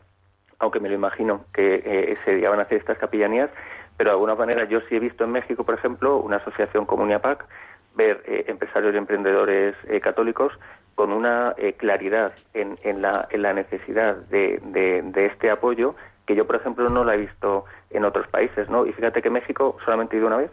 Speaker 3: aunque me lo imagino, que eh, se iban a hacer estas capillanías, pero de alguna manera yo sí he visto en México, por ejemplo, una asociación como UNIAPAC, ver eh, empresarios y emprendedores eh, católicos con una eh, claridad en, en, la, en, la, necesidad de, de, este apoyo que yo, por ejemplo, no la he visto en otros países, ¿no? Y fíjate que México solamente he ido una vez,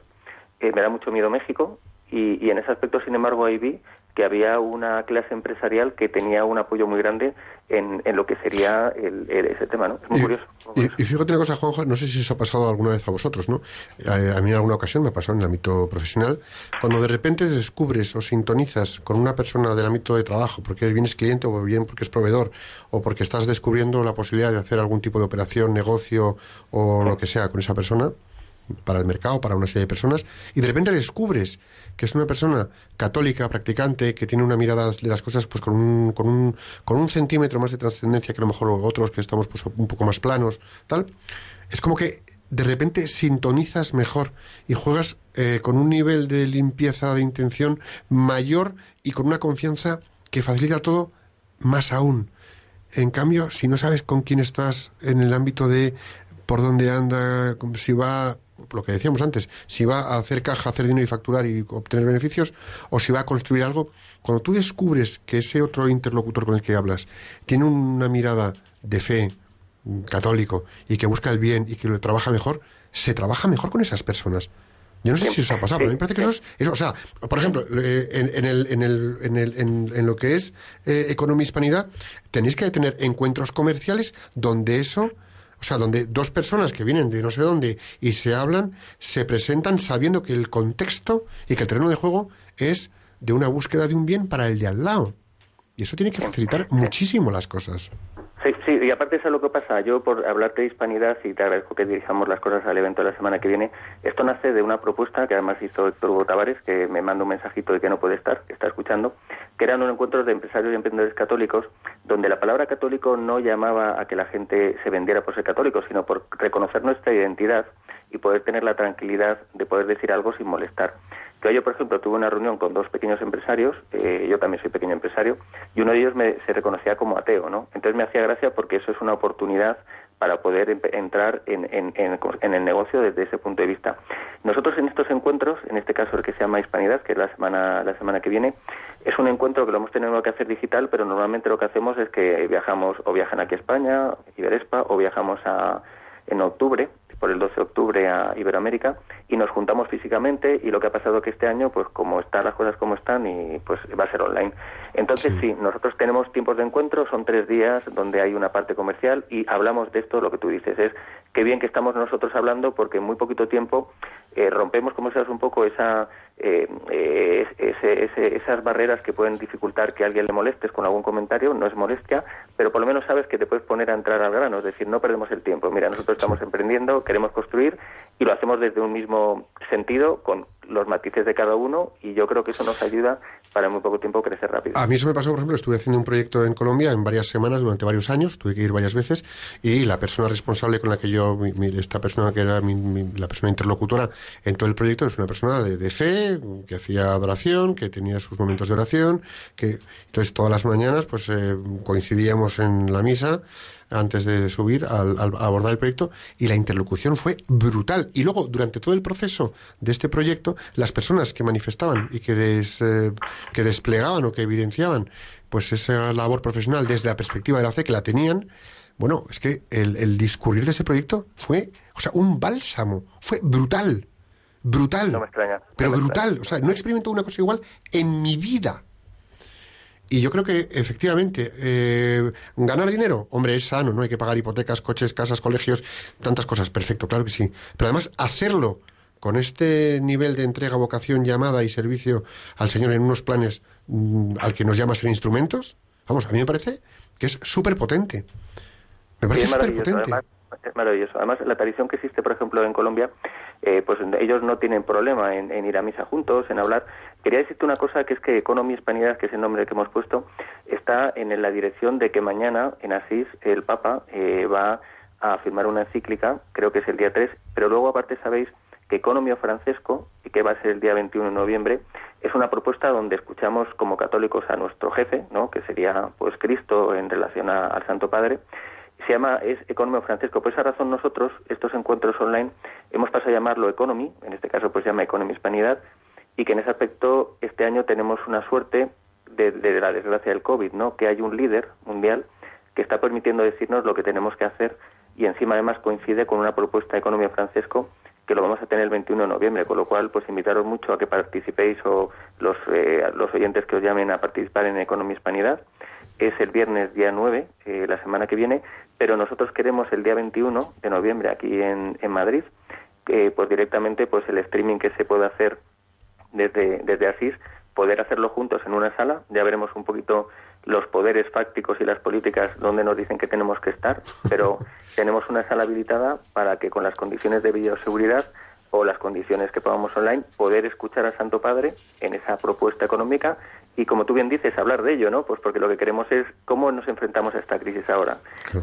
Speaker 3: me da mucho miedo México y, y, en ese aspecto, sin embargo, ahí vi que había una clase empresarial que tenía un apoyo muy grande en, en lo que sería el, ese tema, ¿no? Es muy curioso.
Speaker 1: Y, fíjate una cosa, Juanjo, no sé si os ha pasado alguna vez a vosotros, ¿no? A, mí en alguna ocasión me ha pasado en el ámbito profesional, cuando de repente descubres o sintonizas con una persona del ámbito de trabajo, porque vienes cliente o bien porque es proveedor, o porque estás descubriendo la posibilidad de hacer algún tipo de operación, negocio o lo que sea con esa persona, para el mercado, para una serie de personas, y de repente descubres que es una persona católica, practicante, que tiene una mirada de las cosas pues con un, con un, con un centímetro más de trascendencia que a lo mejor otros que estamos pues, un poco más planos, tal, es como que de repente sintonizas mejor y juegas eh, con un nivel de limpieza de intención mayor y con una confianza que facilita todo más aún. En cambio, si no sabes con quién estás en el ámbito de por dónde anda, si va lo que decíamos antes, si va a hacer caja, hacer dinero y facturar y obtener beneficios, o si va a construir algo, cuando tú descubres que ese otro interlocutor con el que hablas tiene una mirada de fe mm, católico y que busca el bien y que lo trabaja mejor, se trabaja mejor con esas personas. Yo no sé si os ha pasado, pero a mí me parece que eso es, eso, o sea, por ejemplo, eh, en, el, en, el, en, el, en, lo que es eh, economía hispanidad, tenéis que tener encuentros comerciales donde eso sea, donde dos personas que vienen de no sé dónde y se hablan, se presentan sabiendo que el contexto y que el terreno de juego es de una búsqueda de un bien para el de al lado. Y eso tiene que facilitar muchísimo las cosas.
Speaker 3: Sí, sí, y aparte eso es lo que pasa. Yo, por hablarte de hispanidad, y te agradezco que dirijamos las cosas al evento de la semana que viene, esto nace de una propuesta que además hizo Héctor Tavares, que me manda un mensajito de que no puede estar, que está escuchando, que eran un encuentro de empresarios y emprendedores católicos, donde la palabra católico no llamaba a que la gente se vendiera por ser católico, sino por reconocer nuestra identidad y poder tener la tranquilidad de poder decir algo sin molestar. Que yo, por ejemplo, tuve una reunión con dos pequeños empresarios, eh, yo también soy pequeño empresario, y uno de ellos me, se reconocía como ateo, ¿no? Entonces me hacía gracia porque eso es una oportunidad para poder entrar en, en, en, el negocio desde ese punto de vista. Nosotros en estos encuentros, en este caso el que se llama Hispanidad, que es la semana, la semana que viene, es un encuentro que lo hemos tenido que hacer digital, pero normalmente lo que hacemos es que viajamos o viajan aquí a España, Iberespa, o viajamos a, en octubre por el 12 de octubre a Iberoamérica y nos juntamos físicamente y lo que ha pasado que este año pues como están las cosas como están y pues va a ser online entonces sí. nosotros tenemos tiempos de encuentro son tres días donde hay una parte comercial y hablamos de esto lo que tú dices es qué bien que estamos nosotros hablando porque en muy poquito tiempo eh, rompemos como sabes un poco esa eh, eh, ese, esas barreras que pueden dificultar que a alguien le molestes con algún comentario no es molestia pero por lo menos sabes que te puedes poner a entrar al grano es decir no perdemos el tiempo. Mira nosotros estamos emprendiendo queremos construir y lo hacemos desde un mismo sentido, con los matices de cada uno, y yo creo que eso nos ayuda para muy poco tiempo crecer rápido.
Speaker 1: A mí eso me pasó, por ejemplo, estuve haciendo un proyecto en Colombia en varias semanas, durante varios años, tuve que ir varias veces, y la persona responsable con la que yo, esta persona que era la persona interlocutora en todo el proyecto, es una persona de, fe, que hacía adoración, que tenía sus momentos de oración, que entonces todas las mañanas pues eh, coincidíamos en la misa, antes de subir al, abordar el proyecto y la interlocución fue brutal. Y luego, durante todo el proceso de este proyecto, las personas que manifestaban y que, eh, que desplegaban o que evidenciaban pues esa labor profesional desde la perspectiva de la fe que la tenían, bueno, es que el, el discurrir de ese proyecto fue, o sea, un bálsamo, fue brutal, brutal.
Speaker 3: No me extraña.
Speaker 1: pero brutal, o sea, no he experimentado una cosa igual en mi vida. Y yo creo que efectivamente, eh, ganar dinero, hombre, es sano, no hay que pagar hipotecas, coches, casas, colegios, tantas cosas, perfecto, claro que sí. Pero además, hacerlo con este nivel de entrega, vocación, llamada y servicio al Señor en unos planes mm, al que nos llama ser instrumentos, vamos, a mí me parece que es súper potente. Me parece súper potente.
Speaker 3: Es maravilloso. Además, la tradición que existe, por ejemplo, en Colombia, eh, pues ellos no tienen problema en, ir a misa juntos, en hablar. Quería decirte una cosa, que es que Economy Hispanidad, que es el nombre que hemos puesto, está en la dirección de que mañana en Asís el Papa eh, va a firmar una encíclica, creo que es el día 3, pero luego aparte sabéis que Economio Francesco, que va a ser el día 21 de noviembre, es una propuesta donde escuchamos como católicos a nuestro jefe, ¿no? que sería pues Cristo en relación al Santo Padre, se llama es Economio Francesco. Por esa razón nosotros, estos encuentros online, hemos pasado a llamarlo Economy, en este caso pues se llama Economy Hispanidad, y que en ese aspecto este año tenemos una suerte de, la desgracia del COVID, ¿no? Que hay un líder mundial que está permitiendo decirnos lo que tenemos que hacer y encima además coincide con una propuesta de Economía Francesco que lo vamos a tener el 21 de noviembre, con lo cual pues invitaros mucho a que participéis o los, eh, los oyentes que os llamen a participar en Economía Hispanidad. Es el viernes día 9, eh, la semana que viene, pero nosotros queremos el día 21 de noviembre aquí en, en Madrid, que pues directamente pues el streaming que se puede hacer desde, desde Asís, poder hacerlo juntos en una sala, ya veremos un poquito los poderes fácticos y las políticas donde nos dicen que tenemos que estar, pero tenemos una sala habilitada para que con las condiciones de bioseguridad o las condiciones que podamos online, poder escuchar al Santo Padre en esa propuesta económica y como tú bien dices, hablar de ello, ¿no? Pues porque lo que queremos es cómo nos enfrentamos a esta crisis ahora.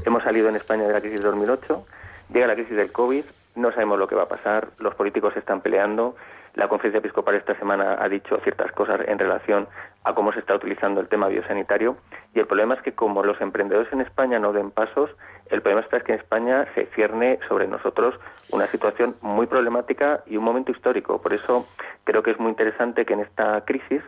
Speaker 3: Hemos salido en España de la crisis de 2008, llega la crisis del COVID, no sabemos lo que va a pasar, los políticos se están peleando, la conferencia episcopal esta semana ha dicho ciertas cosas en relación a cómo se está utilizando el tema biosanitario y el problema es que como los emprendedores en España no den pasos, el problema está es que en España se cierne sobre nosotros una situación muy problemática y un momento histórico. Por eso creo que es muy interesante que en esta crisis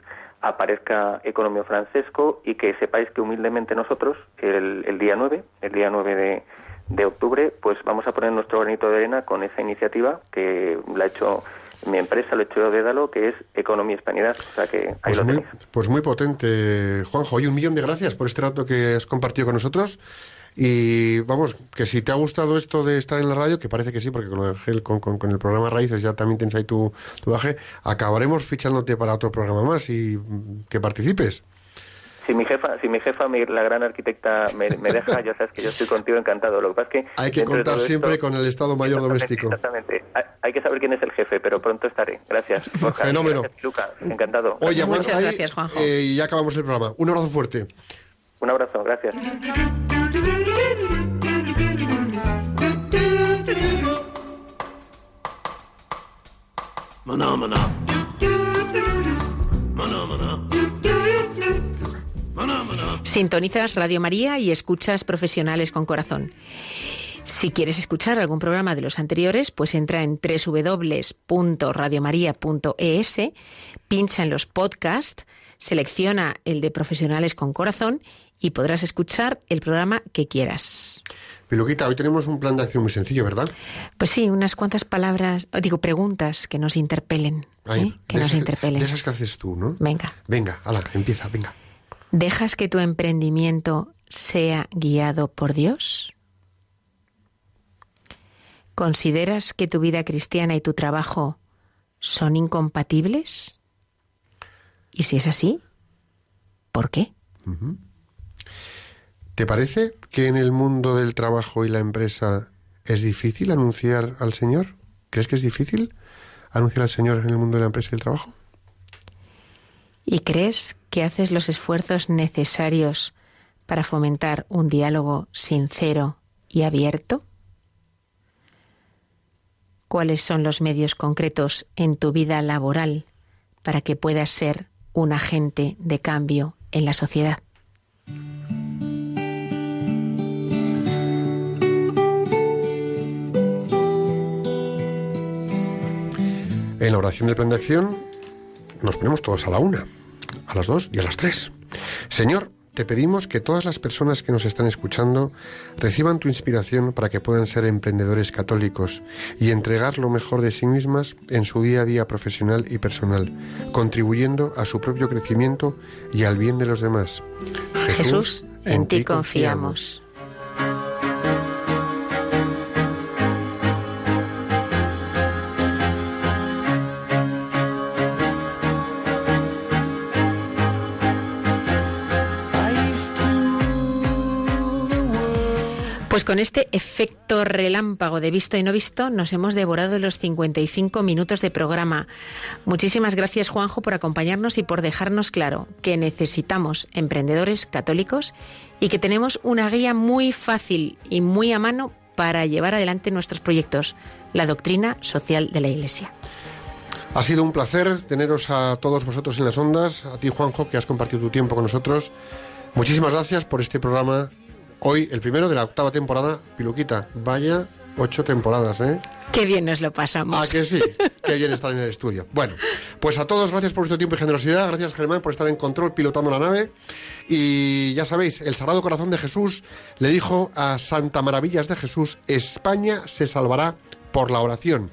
Speaker 3: aparezca Economio Francesco y que sepáis que humildemente nosotros, el, día 9, el día 9 de, de, octubre, pues vamos a poner nuestro granito de arena con esa iniciativa que la ha hecho mi empresa, lo he hecho yo Dédalo, que es Economía Hispanidad. O sea que ahí
Speaker 1: pues
Speaker 3: lo
Speaker 1: muy. Pues muy potente, Juanjo. Y un millón de gracias por este rato que has compartido con nosotros. Y vamos, que si te ha gustado esto de estar en la radio, que parece que sí, porque con, el, con, con, el programa Raíces ya también tienes ahí tu, tu baje, acabaremos fichándote para otro programa más y que participes.
Speaker 3: Si mi jefa, si mi jefa, la gran arquitecta, me, deja, ya sabes que yo estoy contigo encantado. Lo que pasa es que
Speaker 1: hay que contar siempre con el Estado Mayor Doméstico.
Speaker 3: Exactamente. Hay, que saber quién es el jefe, pero pronto estaré. Gracias.
Speaker 1: Fenómeno.
Speaker 3: Luca, encantado.
Speaker 2: Oye, Muchas gracias, Juanjo.
Speaker 1: Eh, y ya acabamos el programa. Un abrazo fuerte.
Speaker 3: Un abrazo, gracias.
Speaker 2: Sintonizas Radio María y escuchas Profesionales con Corazón. Si quieres escuchar algún programa de los anteriores, pues entra en www.radiomaria.es, pincha en los podcasts, selecciona el de Profesionales con Corazón y podrás escuchar el programa que quieras.
Speaker 1: Piluquita, hoy tenemos un plan de acción muy sencillo, ¿verdad?
Speaker 2: Pues sí, unas cuantas palabras, digo, preguntas que nos interpelen.
Speaker 1: Ay,
Speaker 2: ¿eh? Que nos
Speaker 1: esas-
Speaker 2: interpelen.
Speaker 1: De esas que haces tú, ¿no?
Speaker 2: Venga.
Speaker 1: Venga, hala, empieza, venga.
Speaker 2: ¿Dejas que tu emprendimiento sea guiado por Dios? ¿Consideras que tu vida cristiana y tu trabajo son incompatibles? Y si es así, ¿por qué?
Speaker 1: ¿Te parece que en el mundo del trabajo y la empresa es difícil anunciar al Señor? ¿Crees que es difícil anunciar al Señor en el mundo de la empresa y el trabajo?
Speaker 2: ¿Y crees que haces los esfuerzos necesarios para fomentar un diálogo sincero y abierto? ¿Cuáles son los medios concretos en tu vida laboral para que puedas ser un agente de cambio en la sociedad?
Speaker 1: En la oración del plan de acción nos ponemos todos a la una, a las dos y a las tres. Señor, te pedimos que todas las personas que nos están escuchando reciban tu inspiración para que puedan ser emprendedores católicos y entregar lo mejor de sí mismas en su día a día profesional y personal, contribuyendo a su propio crecimiento y al bien de los demás.
Speaker 2: Jesús, en ti confiamos. Pues con este efecto relámpago de visto y no visto nos hemos devorado los 55 minutos de programa. Muchísimas gracias Juanjo por acompañarnos y por dejarnos claro que necesitamos emprendedores católicos y que tenemos una guía muy fácil y muy a mano para llevar adelante nuestros proyectos, la doctrina social de la Iglesia.
Speaker 1: Ha sido un placer teneros a todos vosotros en las ondas, a ti Juanjo, que has compartido tu tiempo con nosotros. Muchísimas gracias por este programa. Hoy, el primero de la octava temporada, Piluquita. Vaya ocho temporadas, ¿eh?
Speaker 2: Qué bien nos lo pasamos.
Speaker 1: Ah, que sí. Qué bien estar en el estudio. Bueno, pues a todos gracias por vuestro tiempo y generosidad. Gracias, Germán, por estar en control pilotando la nave. Y ya sabéis, el Sagrado Corazón de Jesús le dijo a Santa Maravillas de Jesús, España se salvará por la oración.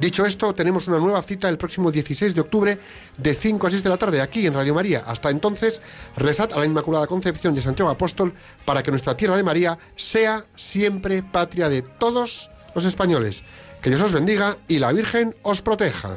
Speaker 1: Dicho esto, tenemos una nueva cita el próximo 16 de octubre de 5 a 6 de la tarde aquí en Radio María. Hasta entonces, rezad a la Inmaculada Concepción de Santiago Apóstol para que nuestra tierra de María sea siempre patria de todos los españoles. Que Dios os bendiga y la Virgen os proteja.